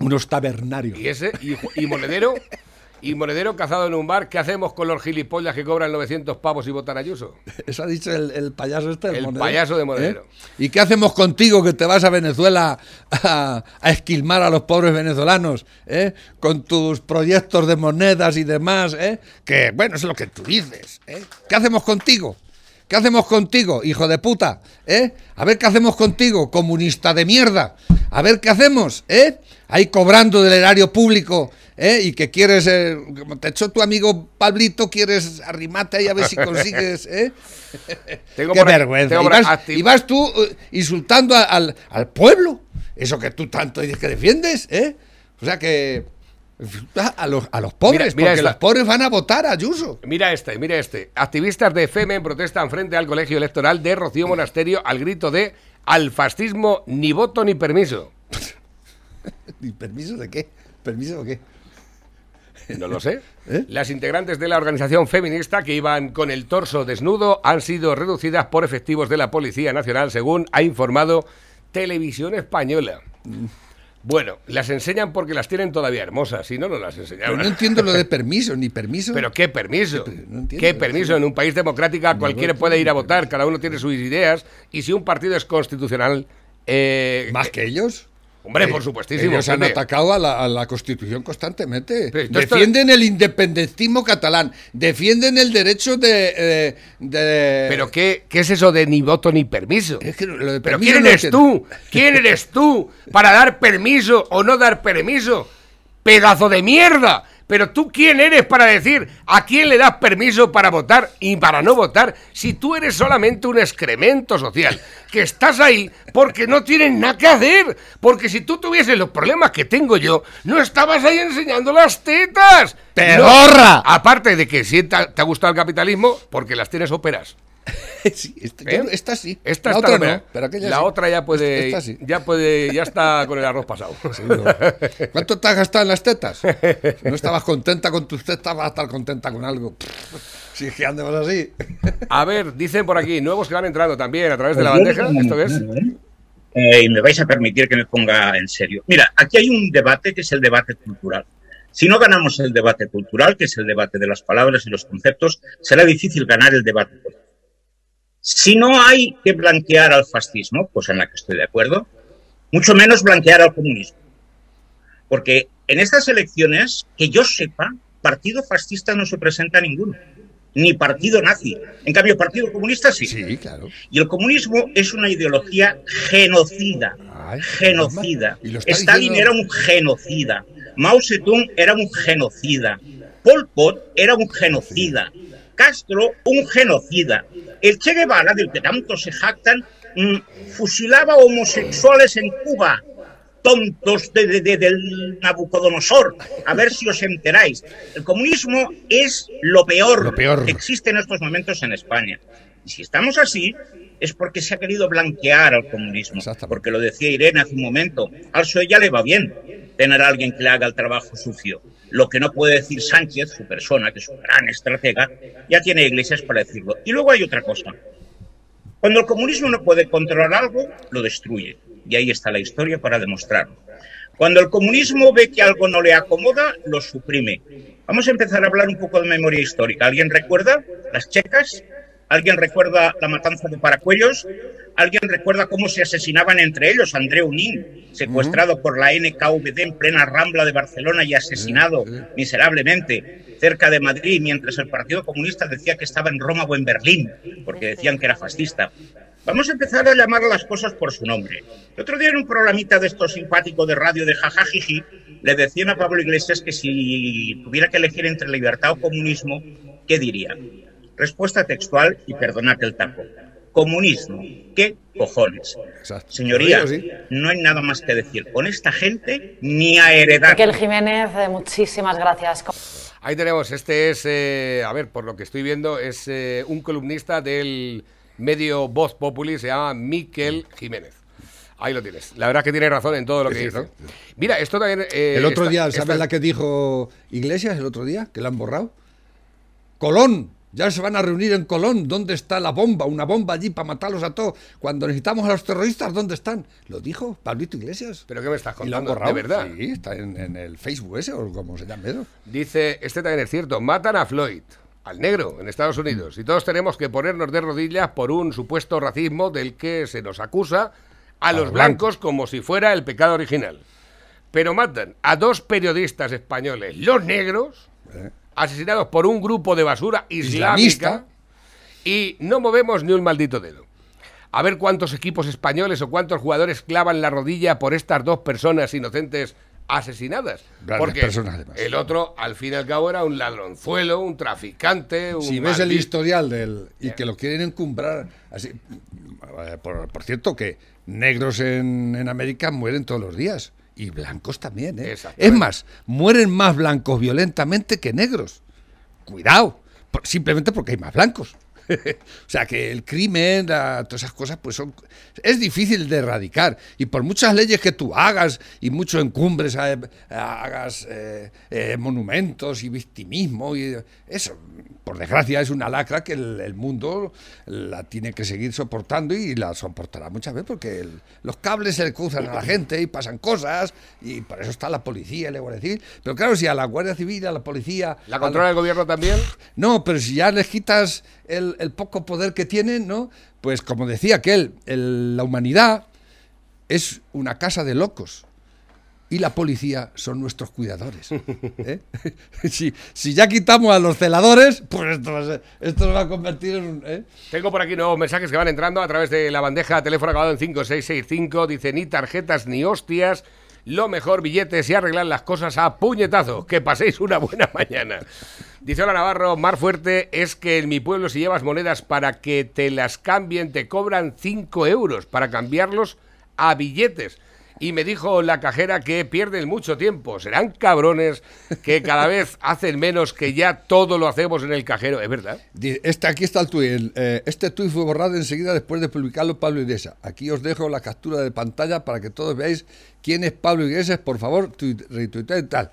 unos tabernarios. Y ese, y Monedero, y Monedero cazado en un bar, ¿qué hacemos con los gilipollas que cobran 900 pavos y votan a Ayuso? Eso ha dicho el, payaso este. El, payaso de Monedero. ¿Eh? ¿Y qué hacemos contigo que te vas a Venezuela a, esquilmar a los pobres venezolanos? ¿eh? Con tus proyectos de monedas y demás, ¿eh? Que, bueno, es lo que tú dices. ¿eh? ¿Qué hacemos contigo? ¿Qué hacemos contigo, hijo de puta? ¿Eh? A ver qué hacemos contigo, comunista de mierda. A ver qué hacemos, ¿eh? Ahí cobrando del erario público ¿eh? y que quieres, eh, como te echó tu amigo Pablito, quieres arrimarte ahí a ver si consigues, ¿eh? Tengo Qué vergüenza. y, vas, tú eh, insultando al, pueblo, eso que tú tanto dices que defiendes, ¿eh? O sea que a los, a los pobres, porque los pobres van a votar a Ayuso. Mira este, mira este. Activistas de FEMEN protestan frente al colegio electoral de Rocío Monasterio al grito de al fascismo ni voto ni permiso. ¿Ni permiso de qué? ¿Permiso de qué? No lo sé. ¿Eh? Las integrantes de la organización feminista que iban con el torso desnudo han sido reducidas por efectivos de la Policía Nacional, según ha informado Televisión Española. Mm. Bueno, las enseñan porque las tienen todavía hermosas, si no, no las enseñaron. no entiendo lo de permiso, ni permiso. ¿Pero qué permiso? ¿Qué permiso? En un país democrático cualquiera puede ir a votar, cada uno tiene sus ideas, y si un partido es constitucional... Eh, ¿Más que ellos? Hombre, por supuestísimo. Ellos han atacado a la, Constitución constantemente. defienden el independentismo catalán, defienden el derecho de... Eh, ¿Pero qué, qué, es eso de ni voto ni permiso? ¿Pero quién eres tú? ¿Quién eres tú para dar permiso o no dar permiso? ¡Pedazo de mierda! Pero tú quién eres para decir a quién le das permiso para votar y para no votar si tú eres solamente un excremento social, que estás ahí porque no tienes nada que hacer, porque si tú tuvieses los problemas que tengo yo, no estabas ahí enseñando las tetas. ¡Pedorra! aparte de que si te, te ha gustado el capitalismo, porque las tienes óperas. sí, este, ¿Eh? esta sí. Esta la otra no, pero la otra ya puede, ya puede, ya está con el arroz pasado. ¿Cuánto te has gastado en las tetas? no estabas contenta con tus tetas, vas a estar contenta con algo. Si es que andemos así. a ver, dicen por aquí, nuevos que van entrando también a través de la bandeja. ¿Esto es? Eh, y me vais a permitir que me ponga en serio. Mira, aquí hay un debate que es el debate cultural. Si no ganamos el debate cultural, que es el debate de las palabras y los conceptos, será difícil ganar el debate político. Si no hay que blanquear al fascismo, pues en la que estoy de acuerdo, mucho menos blanquear al comunismo. Porque en estas elecciones, que yo sepa, partido fascista no se presenta ninguno, ni partido nazi. En cambio, partido comunista sí. Sí, claro. Y el comunismo es una ideología genocida. genocida. Stalin era un genocida. Mao Zedong era un genocida. Pol Pot era un genocida. Castro, un genocida. El Che Guevara, del que tanto se jactan, mm, fusilaba homosexuales en Cuba. Tontos de, del Nabucodonosor. A ver si os enteráis. El comunismo es lo peor, que existe en estos momentos en España. Y si estamos así, es porque se ha querido blanquear al comunismo. Porque lo decía Irene hace un momento. Al PSOE ya le va bien tener a alguien que le haga el trabajo sucio. Lo que no puede decir Sánchez, su persona, que es un gran estratega, ya tiene iglesias para decirlo. Y luego hay otra cosa. Cuando el comunismo no puede controlar algo, lo destruye. Y ahí está la historia para demostrarlo. Cuando el comunismo ve que algo no le acomoda, lo suprime. Vamos a empezar a hablar un poco de memoria histórica. ¿Alguien recuerda las checas? ¿Alguien recuerda la matanza de Paracuellos? ¿Alguien recuerda cómo se asesinaban entre ellos? André Unín, secuestrado por la NKVD en plena Rambla de Barcelona y asesinado miserablemente cerca de Madrid, mientras el Partido Comunista decía que estaba en Roma o en Berlín, porque decían que era fascista. Vamos a empezar a llamar las cosas por su nombre. El otro día en un programita de esto simpático de radio de jajajiji, le decían a Pablo Iglesias que si tuviera que elegir entre libertad o comunismo, ¿qué diría? Respuesta textual y perdonate el tapo comunismo. ¿Qué cojones? Señoría, no hay nada más que decir. Con esta gente ni a heredar. Raquel Jiménez, eh, muchísimas gracias. Ahí tenemos, este es, eh, a ver, por lo que estoy viendo, es eh, un columnista del medio voz populi, se llama Miquel Jiménez. Ahí lo tienes. La verdad es que tiene razón en todo lo que dice. Mira, esto también... Eh, el otro día, ¿sabes la que dijo Iglesias el otro día? Que la han borrado. Colón. Ya se van a reunir en Colón. ¿Dónde está la bomba? Una bomba allí para matarlos a todos. Cuando necesitamos a los terroristas, ¿dónde están? Lo dijo Pablito Iglesias. ¿Pero qué me estás contando? Y lo han borrado. ¿De verdad? Sí, está en, el Facebook ese o como se llame eso. Dice, este también es cierto, matan a Floyd al negro en Estados Unidos. Y todos tenemos que ponernos de rodillas por un supuesto racismo del que se nos acusa a, los blancos como si fuera el pecado original. Pero matan a dos periodistas españoles, los negros, eh. Asesinados por un grupo de basura islámica, y no movemos ni un maldito dedo. A ver cuántos equipos españoles o cuántos jugadores clavan la rodilla por estas dos personas inocentes asesinadas. porque el otro, al fin y al cabo, era un ladronzuelo, un traficante. Un si ves el historial del. y que lo quieren encumbrar. Así, eh, por, cierto, que negros en, en, América mueren todos los días. Y blancos también, ¿eh? Es más, mueren más blancos violentamente que negros. Cuidado, simplemente porque hay más blancos. o sea que el crimen, todas esas cosas, pues son. Es difícil de erradicar. Y por muchas leyes que tú hagas y mucho encumbres, eh, hagas eh, eh, monumentos y victimismo, y eso, por desgracia, es una lacra que el, mundo la tiene que seguir soportando y la soportará muchas veces porque los cables se le cruzan a la gente y pasan cosas y por eso está la policía y la Guardia Civil. Pero claro, si a la Guardia Civil, a la policía... ¿La controla el gobierno también? No, pero si ya les quitas el, poco poder que tienen, ¿no? Pues como decía aquel, la humanidad es una casa de locos y la policía son nuestros cuidadores. ¿eh? si, ya quitamos a los celadores, pues esto, va se va a convertir en un... ¿eh? Tengo por aquí nuevos mensajes que van entrando a través de la bandeja de teléfono acabado en 5665. Dice, ni tarjetas ni hostias. Lo mejor, billetes y arreglar las cosas a puñetazo. Que paséis una buena mañana. Dice Hola Navarro, más fuerte es que en mi pueblo si llevas monedas para que te las cambien te cobran 5 euros para cambiarlos a billetes y me dijo la cajera que pierden mucho tiempo. Serán cabrones que cada vez hacen menos que ya todo lo hacemos en el cajero. ¿Es verdad? Este, aquí está el tuit. Eh, este tuit fue borrado enseguida después de publicarlo Pablo Iglesias. Aquí os dejo la captura de pantalla para que todos veáis quién es Pablo Iglesias. Por favor, retuitea y tal.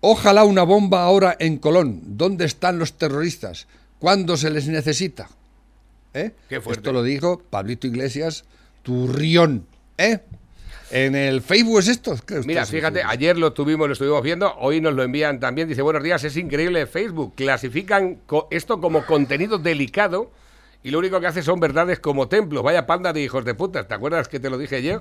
Ojalá una bomba ahora en Colón. ¿Dónde están los terroristas? ¿Cuándo se les necesita? ¿Eh? Qué fuerte. Esto lo dijo Pablito Iglesias, Turrión. ¿Eh? En el Facebook es esto. Mira, fíjate, ayer lo tuvimos, lo estuvimos viendo, hoy nos lo envían también. Dice, buenos días, es increíble Facebook. Clasifican esto como contenido delicado y lo único que hace son verdades como templos. Vaya panda de hijos de puta. ¿Te acuerdas que te lo dije ayer?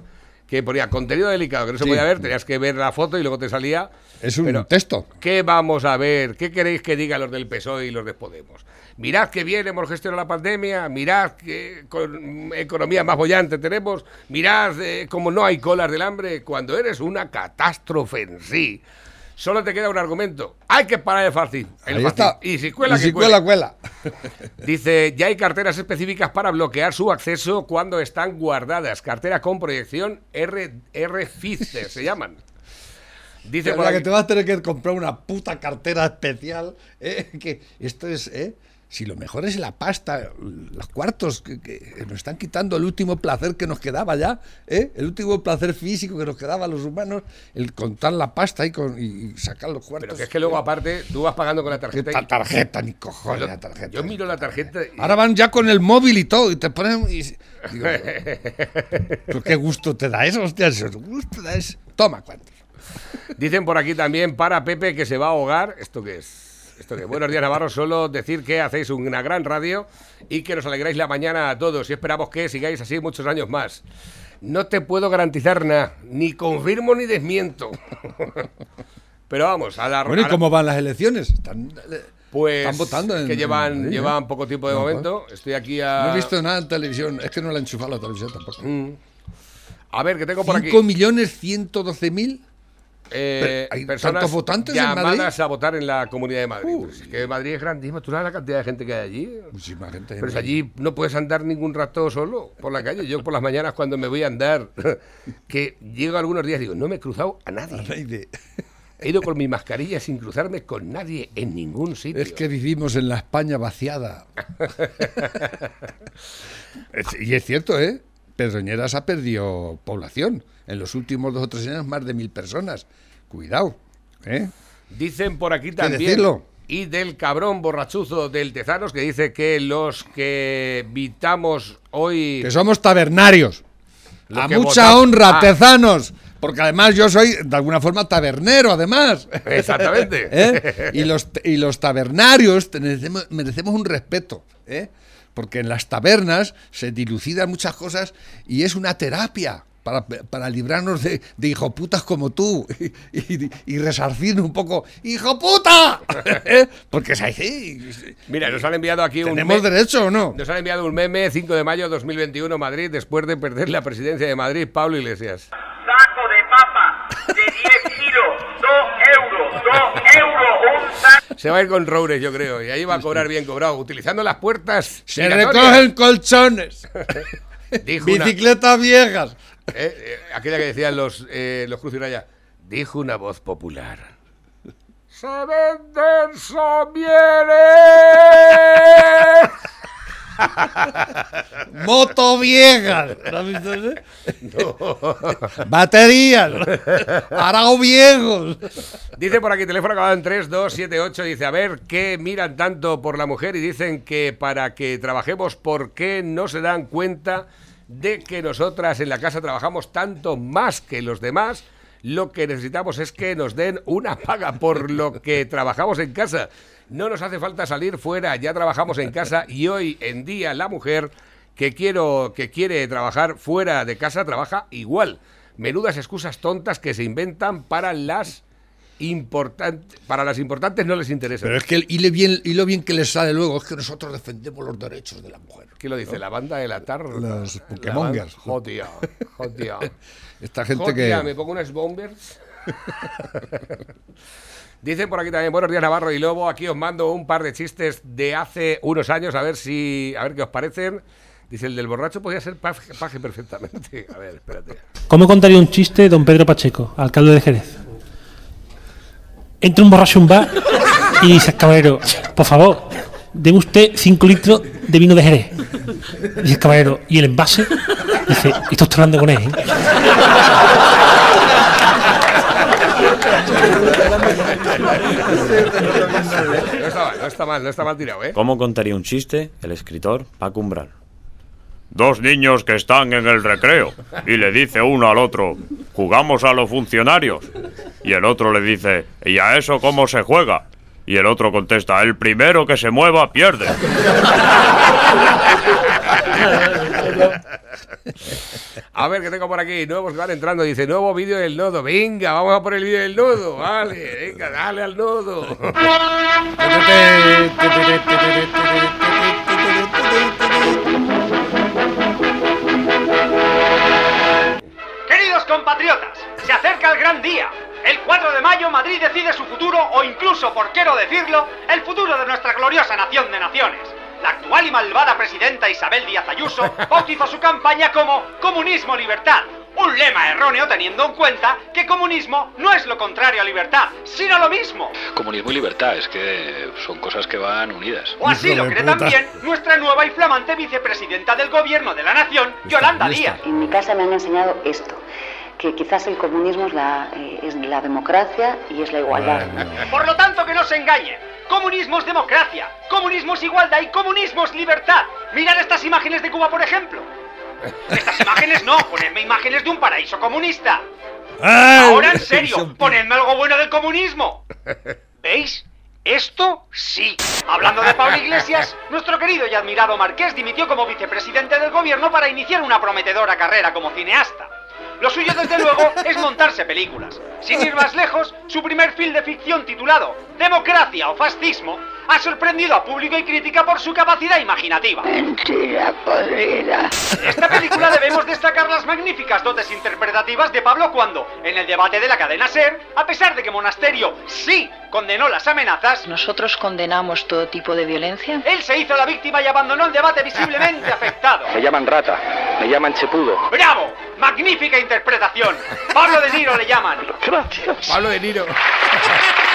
Que ponía contenido delicado, que no se podía ver, tenías que ver la foto y luego te salía. Es un texto. ¿Qué vamos a ver? ¿Qué queréis que digan los del PSOE y los de Podemos? mirad qué bien hemos gestionado la pandemia, mirad qué economía más bollante tenemos, mirad eh, cómo no hay colas del hambre, cuando eres una catástrofe en sí. Solo te queda un argumento. Hay que parar el fácil. El Está. Y si cuela, que cuela, cuela. Dice, ya hay carteras específicas para bloquear su acceso cuando están guardadas. Cartera con proyección R, se llaman. Dice o que te vas a tener que comprar una puta cartera especial. ¿eh? Que esto es... ¿eh? Si lo mejor es la pasta, los cuartos, que, nos están quitando el último placer que nos quedaba ya, ¿eh? el último placer físico que nos quedaba a los humanos, el contar la pasta y, con, y sacar los cuartos. Pero que es que luego aparte tú vas pagando con la tarjeta. La tarjeta, ni cojones la tarjeta. Yo miro la tarjeta. Ahora van ya con el móvil y todo, y te ponen... pero qué gusto te da eso, hostia, qué gusto da eso. Toma, cuántos. Dicen por aquí también para Pepe que se va a ahogar. ¿Esto qué es? Esto de Buenos días, Navarro. Solo decir que hacéis una gran radio y que nos alegráis la mañana a todos y esperamos que sigáis así muchos años más. No te puedo garantizar nada, ni confirmo ni desmiento. Pero vamos, a la Bueno, ¿y cómo van las elecciones? Están, eh, pues votando que llevan, llevan poco tiempo de momento. Estoy aquí a. No he visto nada en televisión. Es que no la he enchufado la televisión tampoco. Mm. A ver, que tengo por aquí. 5 millones 111 mil eh, ¿Hay personas votantes llamadas a votar en la Comunidad de Madrid. es que Madrid es grandísimo. ¿Tú sabes la cantidad de gente que hay allí? Muchísima gente. Pero allí no puedes andar ningún rato solo por la calle. Yo por las mañanas cuando me voy a andar, que llego algunos días digo, no me he cruzado a nadie. He ido con mi mascarilla sin cruzarme con nadie en ningún sitio. Es que vivimos en la España vaciada. y es cierto, ¿eh? Pedroñeras ha perdido población. En los últimos dos o tres años, más de mil personas. Cuidado, ¿eh? Dicen por aquí también. Y del cabrón borrachuzo del Tezanos que dice que los que vitamos hoy. Que somos tabernarios. A mucha honra, ah. tezanos. Porque además yo soy, de alguna forma, tabernero, además. Exactamente. ¿Eh? Y, los, y los tabernarios merecemos, un respeto. ¿eh? Porque en las tabernas se dilucidan muchas cosas y es una terapia. Para, librarnos de, de hijoputas como tú y, y, resarcir un poco ¡Hijo puta! ¿Eh? Porque es así. Mira, nos han enviado aquí un ¿Tenemos derecho o no? Nos han enviado un meme 5 de mayo de 2021 Madrid después de perder la presidencia de Madrid Pablo Iglesias. Saco de papa de 10 kilos, 2 euros, 2 euros, un saco. Se va a ir con Roures, yo creo, y ahí va a cobrar bien cobrado, utilizando las puertas. Se recogen colchones. Bicicletas viejas. Eh, eh, aquella que decían los, eh, los Cruz y Raya, dijo una voz popular. ¡Se venden somieres! Moto viejas. No. Baterías. Arao viejos. Dice por aquí, teléfono acabado en 3278. Dice, a ver, ¿qué miran tanto por la mujer? Y dicen que para que trabajemos, ¿por qué no se dan cuenta de que nosotras en la casa trabajamos tanto más que los demás, lo que necesitamos es que nos den una paga por lo que trabajamos en casa. No nos hace falta salir fuera, ya trabajamos en casa y hoy en día la mujer que quiero que quiere trabajar fuera de casa trabaja igual. Menudas excusas tontas que se inventan para las importantes para las importantes no les interesa. Pero es que y, lo bien, y lo bien que les sale luego es que nosotros defendemos los derechos de la mujer. ¿Qué lo dice? La banda de la tarde. Los Pokémongers. Jodia, jodia. Esta gente que... me pongo unas bombers. Dicen por aquí también, buenos días Navarro y Lobo, aquí os mando un par de chistes de hace unos años, a ver si, a ver qué os parecen. Dice, el del borracho podía ser paje, perfectamente. A ver, espérate. ¿Cómo contaría un chiste don Pedro Pacheco, alcalde de Jerez? Entra un borracho en un bar y dice, caballero, por favor, deme usted 5 litros de vino de Jerez. Dice el caballero, ¿y el envase? Dice, esto estoy hablando con él. ¿eh? No está, mal, no está mal, tirado, ¿eh? ¿Cómo contaría un chiste el escritor Paco Umbral? Dos niños que están en el recreo y le dice uno al otro, jugamos a los funcionarios. Y el otro le dice, ¿y a eso cómo se juega? Y el otro contesta, el primero que se mueva pierde. A ver, ¿qué tengo por aquí? Nuevos que van entrando. Dice, nuevo vídeo del nodo. Venga, vamos a por el vídeo del nodo. Vale, venga, dale al nodo. Queridos compatriotas, se acerca el gran día. El 4 de mayo Madrid decide su futuro o incluso, por qué no decirlo, el futuro de nuestra gloriosa nación de naciones. La actual y malvada presidenta Isabel Díaz Ayuso bautizó su campaña como Comunismo Libertad, un lema erróneo teniendo en cuenta que comunismo no es lo contrario a libertad, sino lo mismo. Comunismo y libertad, es que son cosas que van unidas. O así lo cree también nuestra nueva y flamante vicepresidenta del gobierno de la nación, Yolanda Díaz. En mi casa me han enseñado esto que quizás el comunismo es la, eh, es la democracia y es la igualdad. Por lo tanto, que no se engañen. Comunismo es democracia, comunismo es igualdad y comunismo es libertad. Mirad estas imágenes de Cuba, por ejemplo. Estas imágenes no, ponedme imágenes de un paraíso comunista. Ahora en serio, ponedme algo bueno del comunismo. ¿Veis? Esto sí. Hablando de Pablo Iglesias, nuestro querido y admirado Marqués dimitió como vicepresidente del gobierno para iniciar una prometedora carrera como cineasta. Lo suyo, desde luego, es montarse películas. Sin ir más lejos, su primer film de ficción titulado Democracia o Fascismo ha sorprendido a público y crítica por su capacidad imaginativa. Mentira podrida. En esta película debemos destacar las magníficas dotes interpretativas de Pablo cuando, en el debate de la cadena SER, a pesar de que Monasterio sí condenó las amenazas, nosotros condenamos todo tipo de violencia. Él se hizo la víctima y abandonó el debate visiblemente afectado. Se llaman rata. Me llaman Chepudo. ¡Bravo! ¡Magnífica interpretación! Pablo de Niro le llaman. Gracias. Pablo de Niro.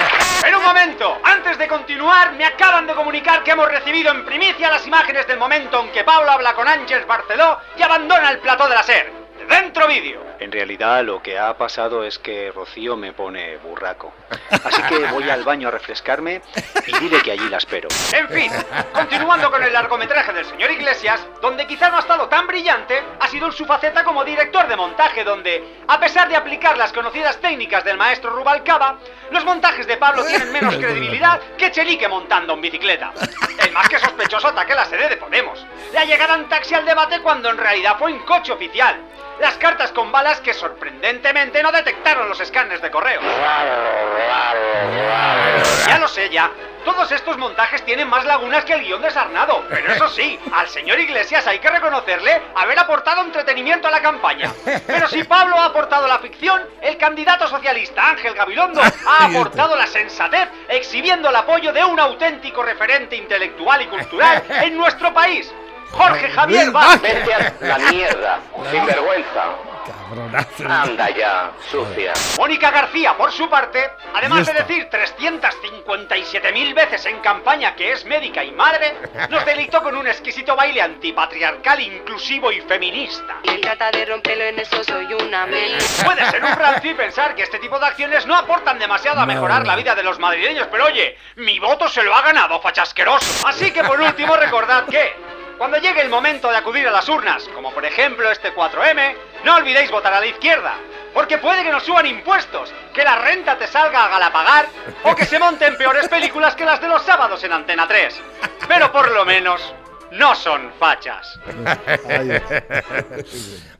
En un momento, antes de continuar, me acaban de comunicar que hemos recibido en primicia las imágenes del momento en que Pablo habla con Ángels Barceló y abandona el plató de la SER. Dentro vídeo. En realidad lo que ha pasado es que Rocío me pone burraco. Así que voy al baño a refrescarme y dile que allí la espero. En fin, continuando con el largometraje del señor Iglesias, donde quizá no ha estado tan brillante, ha sido en su faceta como director de montaje, donde, a pesar de aplicar las conocidas técnicas del maestro Rubalcaba, los montajes de Pablo tienen menos credibilidad que Chelique montando en bicicleta. El más que sospechoso ataque la sede de Podemos. La llegada en taxi al debate cuando en realidad fue en coche oficial las cartas con balas que sorprendentemente no detectaron los escáneres de correo. Ya lo sé, ya. Todos estos montajes tienen más lagunas que el guion desarnado. Pero eso sí, al señor Iglesias hay que reconocerle haber aportado entretenimiento a la campaña. Pero si Pablo ha aportado la ficción, el candidato socialista Ángel Gabilondo ha aportado la sensatez, exhibiendo el apoyo de un auténtico referente intelectual y cultural en nuestro país. Jorge Javier Vázquez. La mierda, sin vergüenza. Cabronazo. Anda ya, sucia. Mónica García, por su parte, además de decir 357.000 veces en campaña que es médica y madre, nos deleitó con un exquisito baile antipatriarcal, inclusivo y feminista. Y trata de romperlo en eso, soy una men. Puede ser un franci pensar que este tipo de acciones no aportan demasiado a mejorar la vida de los madrileños, pero oye, mi voto se lo ha ganado, fachasqueroso. Así que por último, recordad que cuando llegue el momento de acudir a las urnas, como por ejemplo este 4M, no olvidéis votar a la izquierda, porque puede que nos suban impuestos, que la renta te salga a galapagar o que se monten peores películas que las de los sábados en Antena 3. Pero por lo menos no son fachas.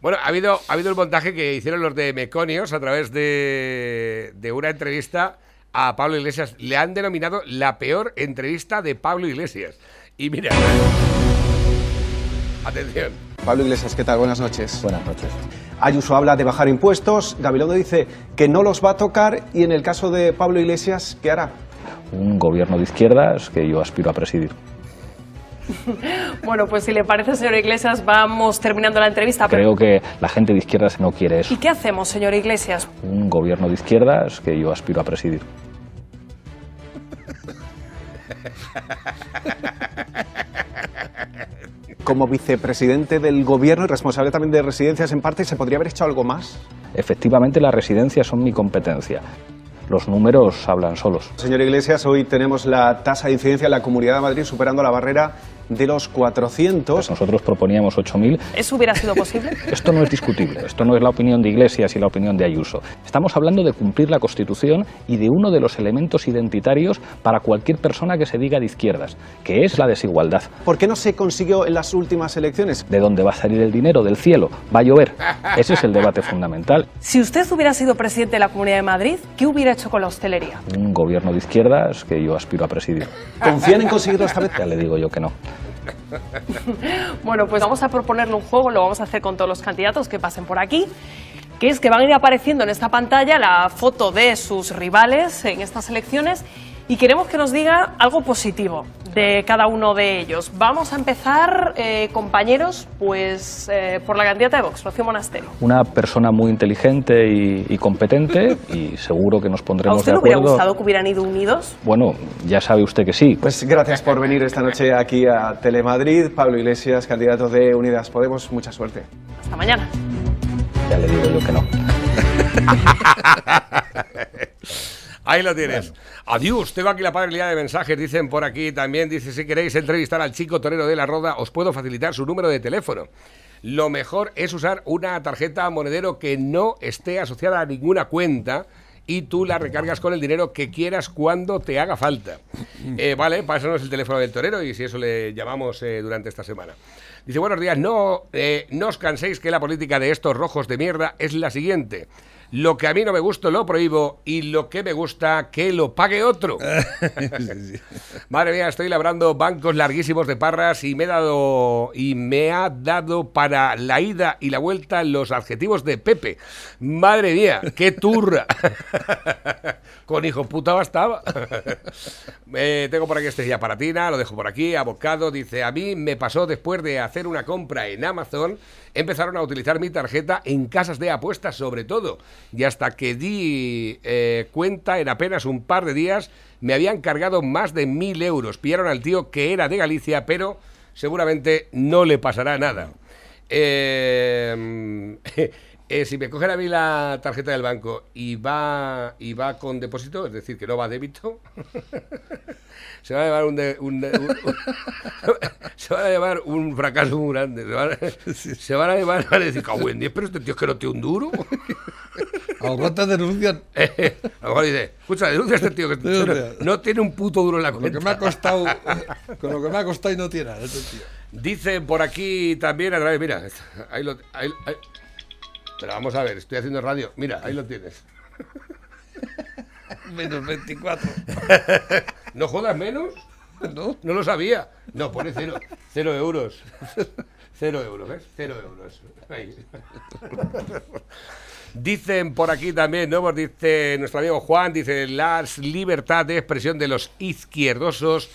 bueno, ha habido, ha habido el montaje que hicieron los de Meconios a través de, de una entrevista a Pablo Iglesias. Le han denominado la peor entrevista de Pablo Iglesias. Y mira. Atención. Pablo Iglesias, ¿qué tal? Buenas noches. Buenas noches. Ayuso habla de bajar impuestos, Gabilondo dice que no los va a tocar y en el caso de Pablo Iglesias, ¿qué hará? Un gobierno de izquierdas que yo aspiro a presidir. Bueno, pues si le parece, señor Iglesias, vamos terminando la entrevista. Creo que la gente de izquierdas no quiere eso. ¿Y qué hacemos, señor Iglesias? Un gobierno de izquierdas que yo aspiro a presidir. como vicepresidente del gobierno y responsable también de residencias en parte, ¿se podría haber hecho algo más? Efectivamente, las residencias son mi competencia. Los números hablan solos. Señor Iglesias, hoy tenemos la tasa de incidencia en la Comunidad de Madrid superando la barrera de los 400. Pues nosotros proponíamos 8.000. ¿Eso hubiera sido posible? Esto no es discutible, esto no es la opinión de Iglesias y la opinión de Ayuso. Estamos hablando de cumplir la Constitución y de uno de los elementos identitarios para cualquier persona que se diga de izquierdas, que es la desigualdad. ¿Por qué no se consiguió en las últimas elecciones? ¿De dónde va a salir el dinero? ¿Del cielo? ¿Va a llover? Ese es el debate fundamental. Si usted hubiera sido presidente de la Comunidad de Madrid, ¿qué hubiera hecho con la hostelería? Un gobierno de izquierdas que yo aspiro a presidir. ¿Confían en conseguirlo esta vez? Ya le digo yo que no. bueno, pues vamos a proponerle un juego, lo vamos a hacer con todos los candidatos que pasen por aquí, que es que van a ir apareciendo en esta pantalla la foto de sus rivales en estas elecciones y queremos que nos diga algo positivo de cada uno de ellos. Vamos a empezar, eh, compañeros, pues eh, por la candidata de Vox, Rocío Monasterio. Una persona muy inteligente y, competente y seguro que nos pondremos ¿A usted de le acuerdo. hubiera gustado que hubieran ido unidos? Bueno, ya sabe usted que sí. Pues gracias por venir esta noche aquí a Telemadrid. Pablo Iglesias, candidato de Unidas Podemos, mucha suerte. Hasta mañana. Ya le digo yo que no. Ahí lo tienes. Adiós, tengo aquí la padrilla de mensajes, dicen por aquí también, dice, si queréis entrevistar al chico torero de la Roda, os puedo facilitar su número de teléfono. Lo mejor es usar una tarjeta monedero que no esté asociada a ninguna cuenta y tú la recargas con el dinero que quieras cuando te haga falta. Eh, vale, pásanos el teléfono del torero y si eso le llamamos eh, durante esta semana. Dice, buenos días, no, eh, no os canséis que la política de estos rojos de mierda es la siguiente. Lo que a mí no me gusta lo prohíbo y lo que me gusta que lo pague otro. Madre mía, estoy labrando bancos larguísimos de parras y me he dado y me ha dado para la ida y la vuelta los adjetivos de Pepe. Madre mía, qué turra. Con hijo puta bastaba. Eh, tengo por aquí este ya para Tina, lo dejo por aquí. Abocado dice: A mí me pasó después de hacer una compra en Amazon. Empezaron a utilizar mi tarjeta en casas de apuestas, sobre todo. Y hasta que di eh, cuenta en apenas un par de días, me habían cargado más de mil euros. Pillaron al tío que era de Galicia, pero seguramente no le pasará nada. Eh, eh, si me cogen a mí la tarjeta del banco y va y va con depósito, es decir, que no va a débito, se va a llevar un, de- un de- un- un- se van a llevar un fracaso muy grande. Se van a, se van a llevar van a decir, "Cago en diez, pero este tío es que no tiene un duro. A lo mejor te denuncian. Eh, a lo mejor dice, escucha, denuncia a este tío que Denuncia. no tiene un puto duro en la Con cuenta. lo que me ha costado, con lo que me ha costado y no tiene nada, ese tío. Dicen por aquí también a través, mira, ahí lo, ahí- ahí- pero vamos a ver, estoy haciendo radio, mira, ahí lo tienes. Menos 24. ¿No jodas menos? No. No lo sabía. No, pone cero, cero euros. Cero euros, ¿ves? Cero euros. Ahí. Dicen por aquí también, ¿no? Pues dice nuestro amigo Juan, dice, la libertad de expresión de los izquierdosos,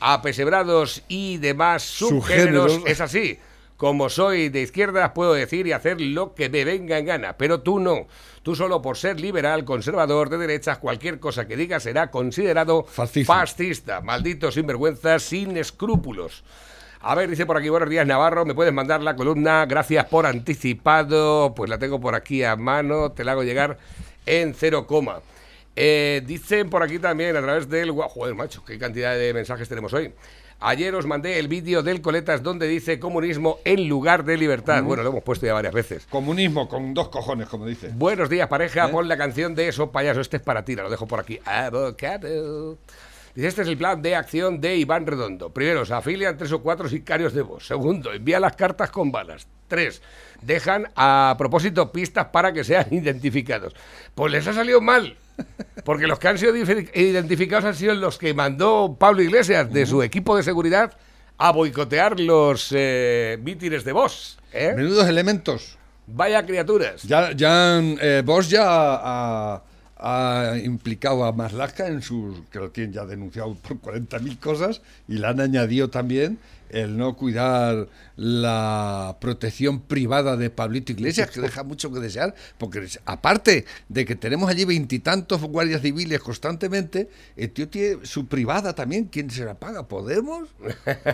apesebrados y demás subgéneros Subgéneros. es así. Como soy de izquierdas, puedo decir y hacer lo que me venga en gana, pero tú no. Tú solo por ser liberal, conservador, de derechas, cualquier cosa que digas será considerado fascista. Maldito sinvergüenza, sin escrúpulos. A ver, dice por aquí, buenos días Navarro, me puedes mandar la columna, gracias por anticipado, pues la tengo por aquí a mano, te la hago llegar en cero coma. Eh, dicen por aquí también a través del... Joder, macho, qué cantidad de mensajes tenemos hoy. Ayer os mandé el vídeo del Coletas donde dice comunismo en lugar de libertad. Bueno, lo hemos puesto ya varias veces. Comunismo con dos cojones, como dice. Buenos días, pareja. ¿Eh? Pon la canción de eso, payaso. Este es para ti, lo dejo por aquí. Avocado. Dice, este es el plan de acción de Iván Redondo. Primero, se afilian tres o cuatro sicarios de voz. Segundo, envía las cartas con balas. Tres, dejan a propósito pistas para que sean identificados. Pues les ha salido mal. Porque los que han sido identificados han sido los que mandó Pablo Iglesias de su equipo de seguridad a boicotear los eh, mítines de voz. ¿eh? Menudos elementos. Vaya criaturas. Ya, ya eh, ya ha, ha implicado a Maslaska en sus, que lo tienen ya denunciado por 40.000 cosas, y le han añadido también el no cuidar la protección privada de Pablito Iglesias, que deja mucho que desear, porque aparte de que tenemos allí veintitantos guardias civiles constantemente, el tío tiene su privada también, ¿quién se la paga? ¿Podemos?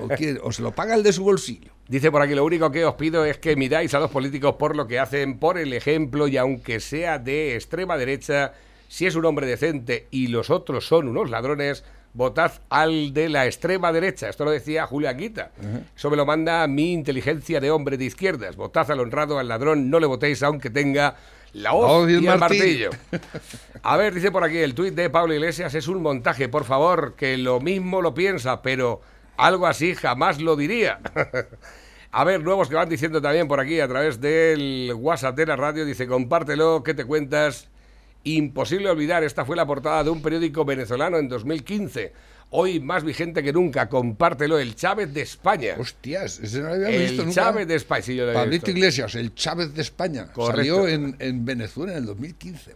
¿O, quién? ¿O se lo paga el de su bolsillo? Dice por aquí, lo único que os pido es que miráis a los políticos por lo que hacen, por el ejemplo, y aunque sea de extrema derecha, si es un hombre decente y los otros son unos ladrones, votad al de la extrema derecha. Esto lo decía Julián Guita. Eso me lo manda mi inteligencia de hombre de izquierdas. Votad al honrado, al ladrón, no le votéis aunque tenga la hoz y el el martillo. martillo. A ver, dice por aquí, el tuit de Pablo Iglesias es un montaje, por favor, que lo mismo lo piensa, pero algo así jamás lo diría. A ver, nuevos que van diciendo también por aquí a través del WhatsApp de la radio, dice, compártelo, ¿qué te cuentas? Imposible olvidar, esta fue la portada de un periódico venezolano en 2015. Hoy más vigente que nunca, compártelo, el Chávez de España. Hostias, ese no lo había El visto nunca. Chávez de España, sí, yo lo Pablito visto. Iglesias, el Chávez de España. Correcto. Salió en, en Venezuela en el 2015.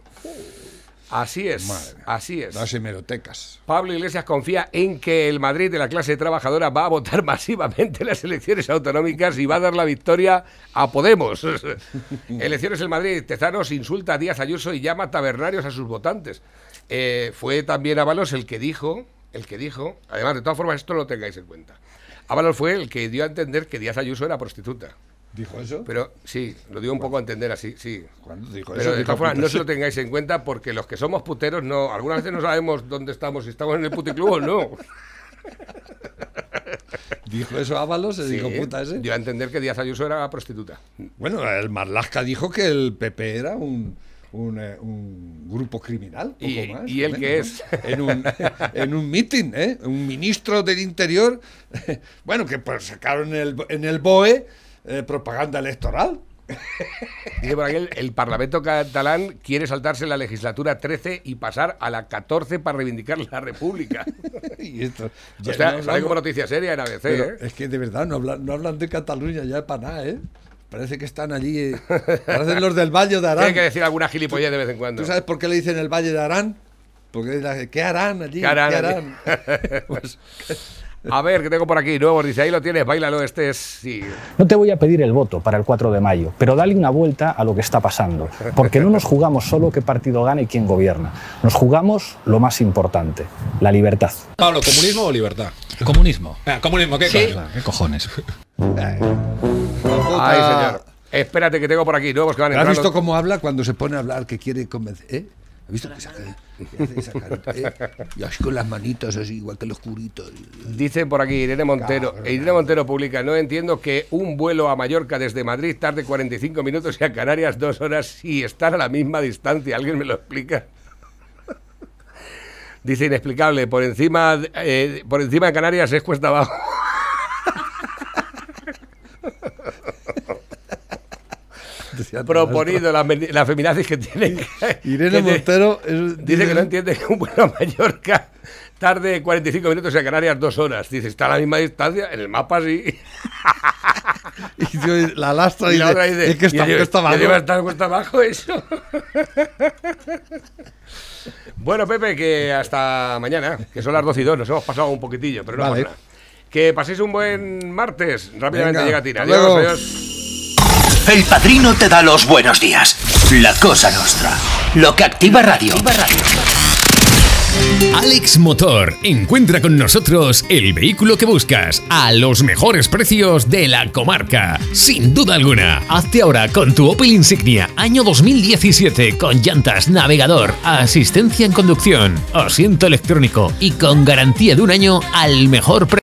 Así es, Madre así es. Las hemerotecas. Pablo Iglesias confía en que el Madrid de la clase trabajadora va a votar masivamente en las elecciones autonómicas y va a dar la victoria a Podemos. elecciones en Madrid, Tezanos insulta a Díaz Ayuso y llama tabernarios a sus votantes. Eh, fue también Ábalos el que dijo, el que dijo, además de todas formas esto lo tengáis en cuenta. Ábalos fue el que dio a entender que Díaz Ayuso era prostituta. ¿Dijo eso? Pero sí, lo dio un poco a entender así, sí. ¿Cuándo dijo Pero eso? de todas formas, no se lo tengáis en cuenta porque los que somos puteros no, algunas veces no sabemos dónde estamos, si estamos en el puticlub o no. ¿Dijo eso Ábalos? ¿Se Sí, dijo puta ese? Dio a entender que Díaz Ayuso era prostituta. Bueno, el Marlaska dijo que el PP era un, un, eh, un grupo criminal. Poco ¿Y- más, y él menos, qué ¿no? es? En un, en un meeting, ¿eh? Un ministro del Interior, bueno, que pues sacaron el, en el BOE eh, propaganda electoral. Dice por aquí, el, el Parlamento catalán quiere saltarse la legislatura 13 y pasar a la 14 para reivindicar la República. y esto, O sea, no sale como noticia seria en ABC, Pero ¿eh? Es que de verdad no hablan, no hablan de Cataluña ya para nada, ¿eh? Parece que están allí. eh, parecen los del Valle de Arán. Tiene que decir alguna gilipollez de vez en cuando. ¿Tú sabes por qué le dicen el Valle de Arán? Porque, ¿qué harán allí? ¿Qué harán? pues, a ver, ¿qué tengo por aquí? Nuevos, dice, ahí lo tienes, bailalo, este es... Sí. No te voy a pedir el voto para el 4 de mayo, pero dale una vuelta a lo que está pasando, porque no nos jugamos solo qué partido gana y quién gobierna, nos jugamos lo más importante, la libertad. Pablo, ¿comunismo o libertad? Comunismo. Ah, comunismo, ¿qué, ¿Qué cojones? Ay, señor. Espérate que tengo por aquí nuevos que van entrando. ¿Has visto cómo habla cuando se pone a hablar que quiere convencer? ¿Eh? ¿Has visto que saca, hace esa carita, eh? Y así con las manitas así, igual que los curitos. Dicen por aquí Irene Montero. Irene Montero publica, no entiendo que un vuelo a Mallorca desde Madrid tarde 45 minutos y a Canarias dos horas y estar a la misma distancia. ¿Alguien me lo explica? Dice inexplicable, por encima, eh, por encima de Canarias es cuesta abajo. proponido las la feminazis que tienen. Irene Montero dice, que no entiende que un vuelo a Mallorca tarde 45 minutos y a Canarias dos horas. Dice, está a la misma distancia, en el mapa sí. y la lastra y, la otra dice, es que está, cuesta abajo. Estar cuesta abajo eso. bueno, Pepe, que hasta mañana, que son las 12 y 2, nos hemos pasado un poquitillo, pero no vale. Que paséis un buen martes. Rápidamente llega Tina. Adiós, adiós. El padrino te da los buenos días. La cosa nuestra. Lo que activa radio. Alex Motor encuentra con nosotros el vehículo que buscas a los mejores precios de la comarca. Sin duda alguna, hazte ahora con tu Opel Insignia año 2017 con llantas, navegador, asistencia en conducción, asiento electrónico y con garantía de un año al mejor precio.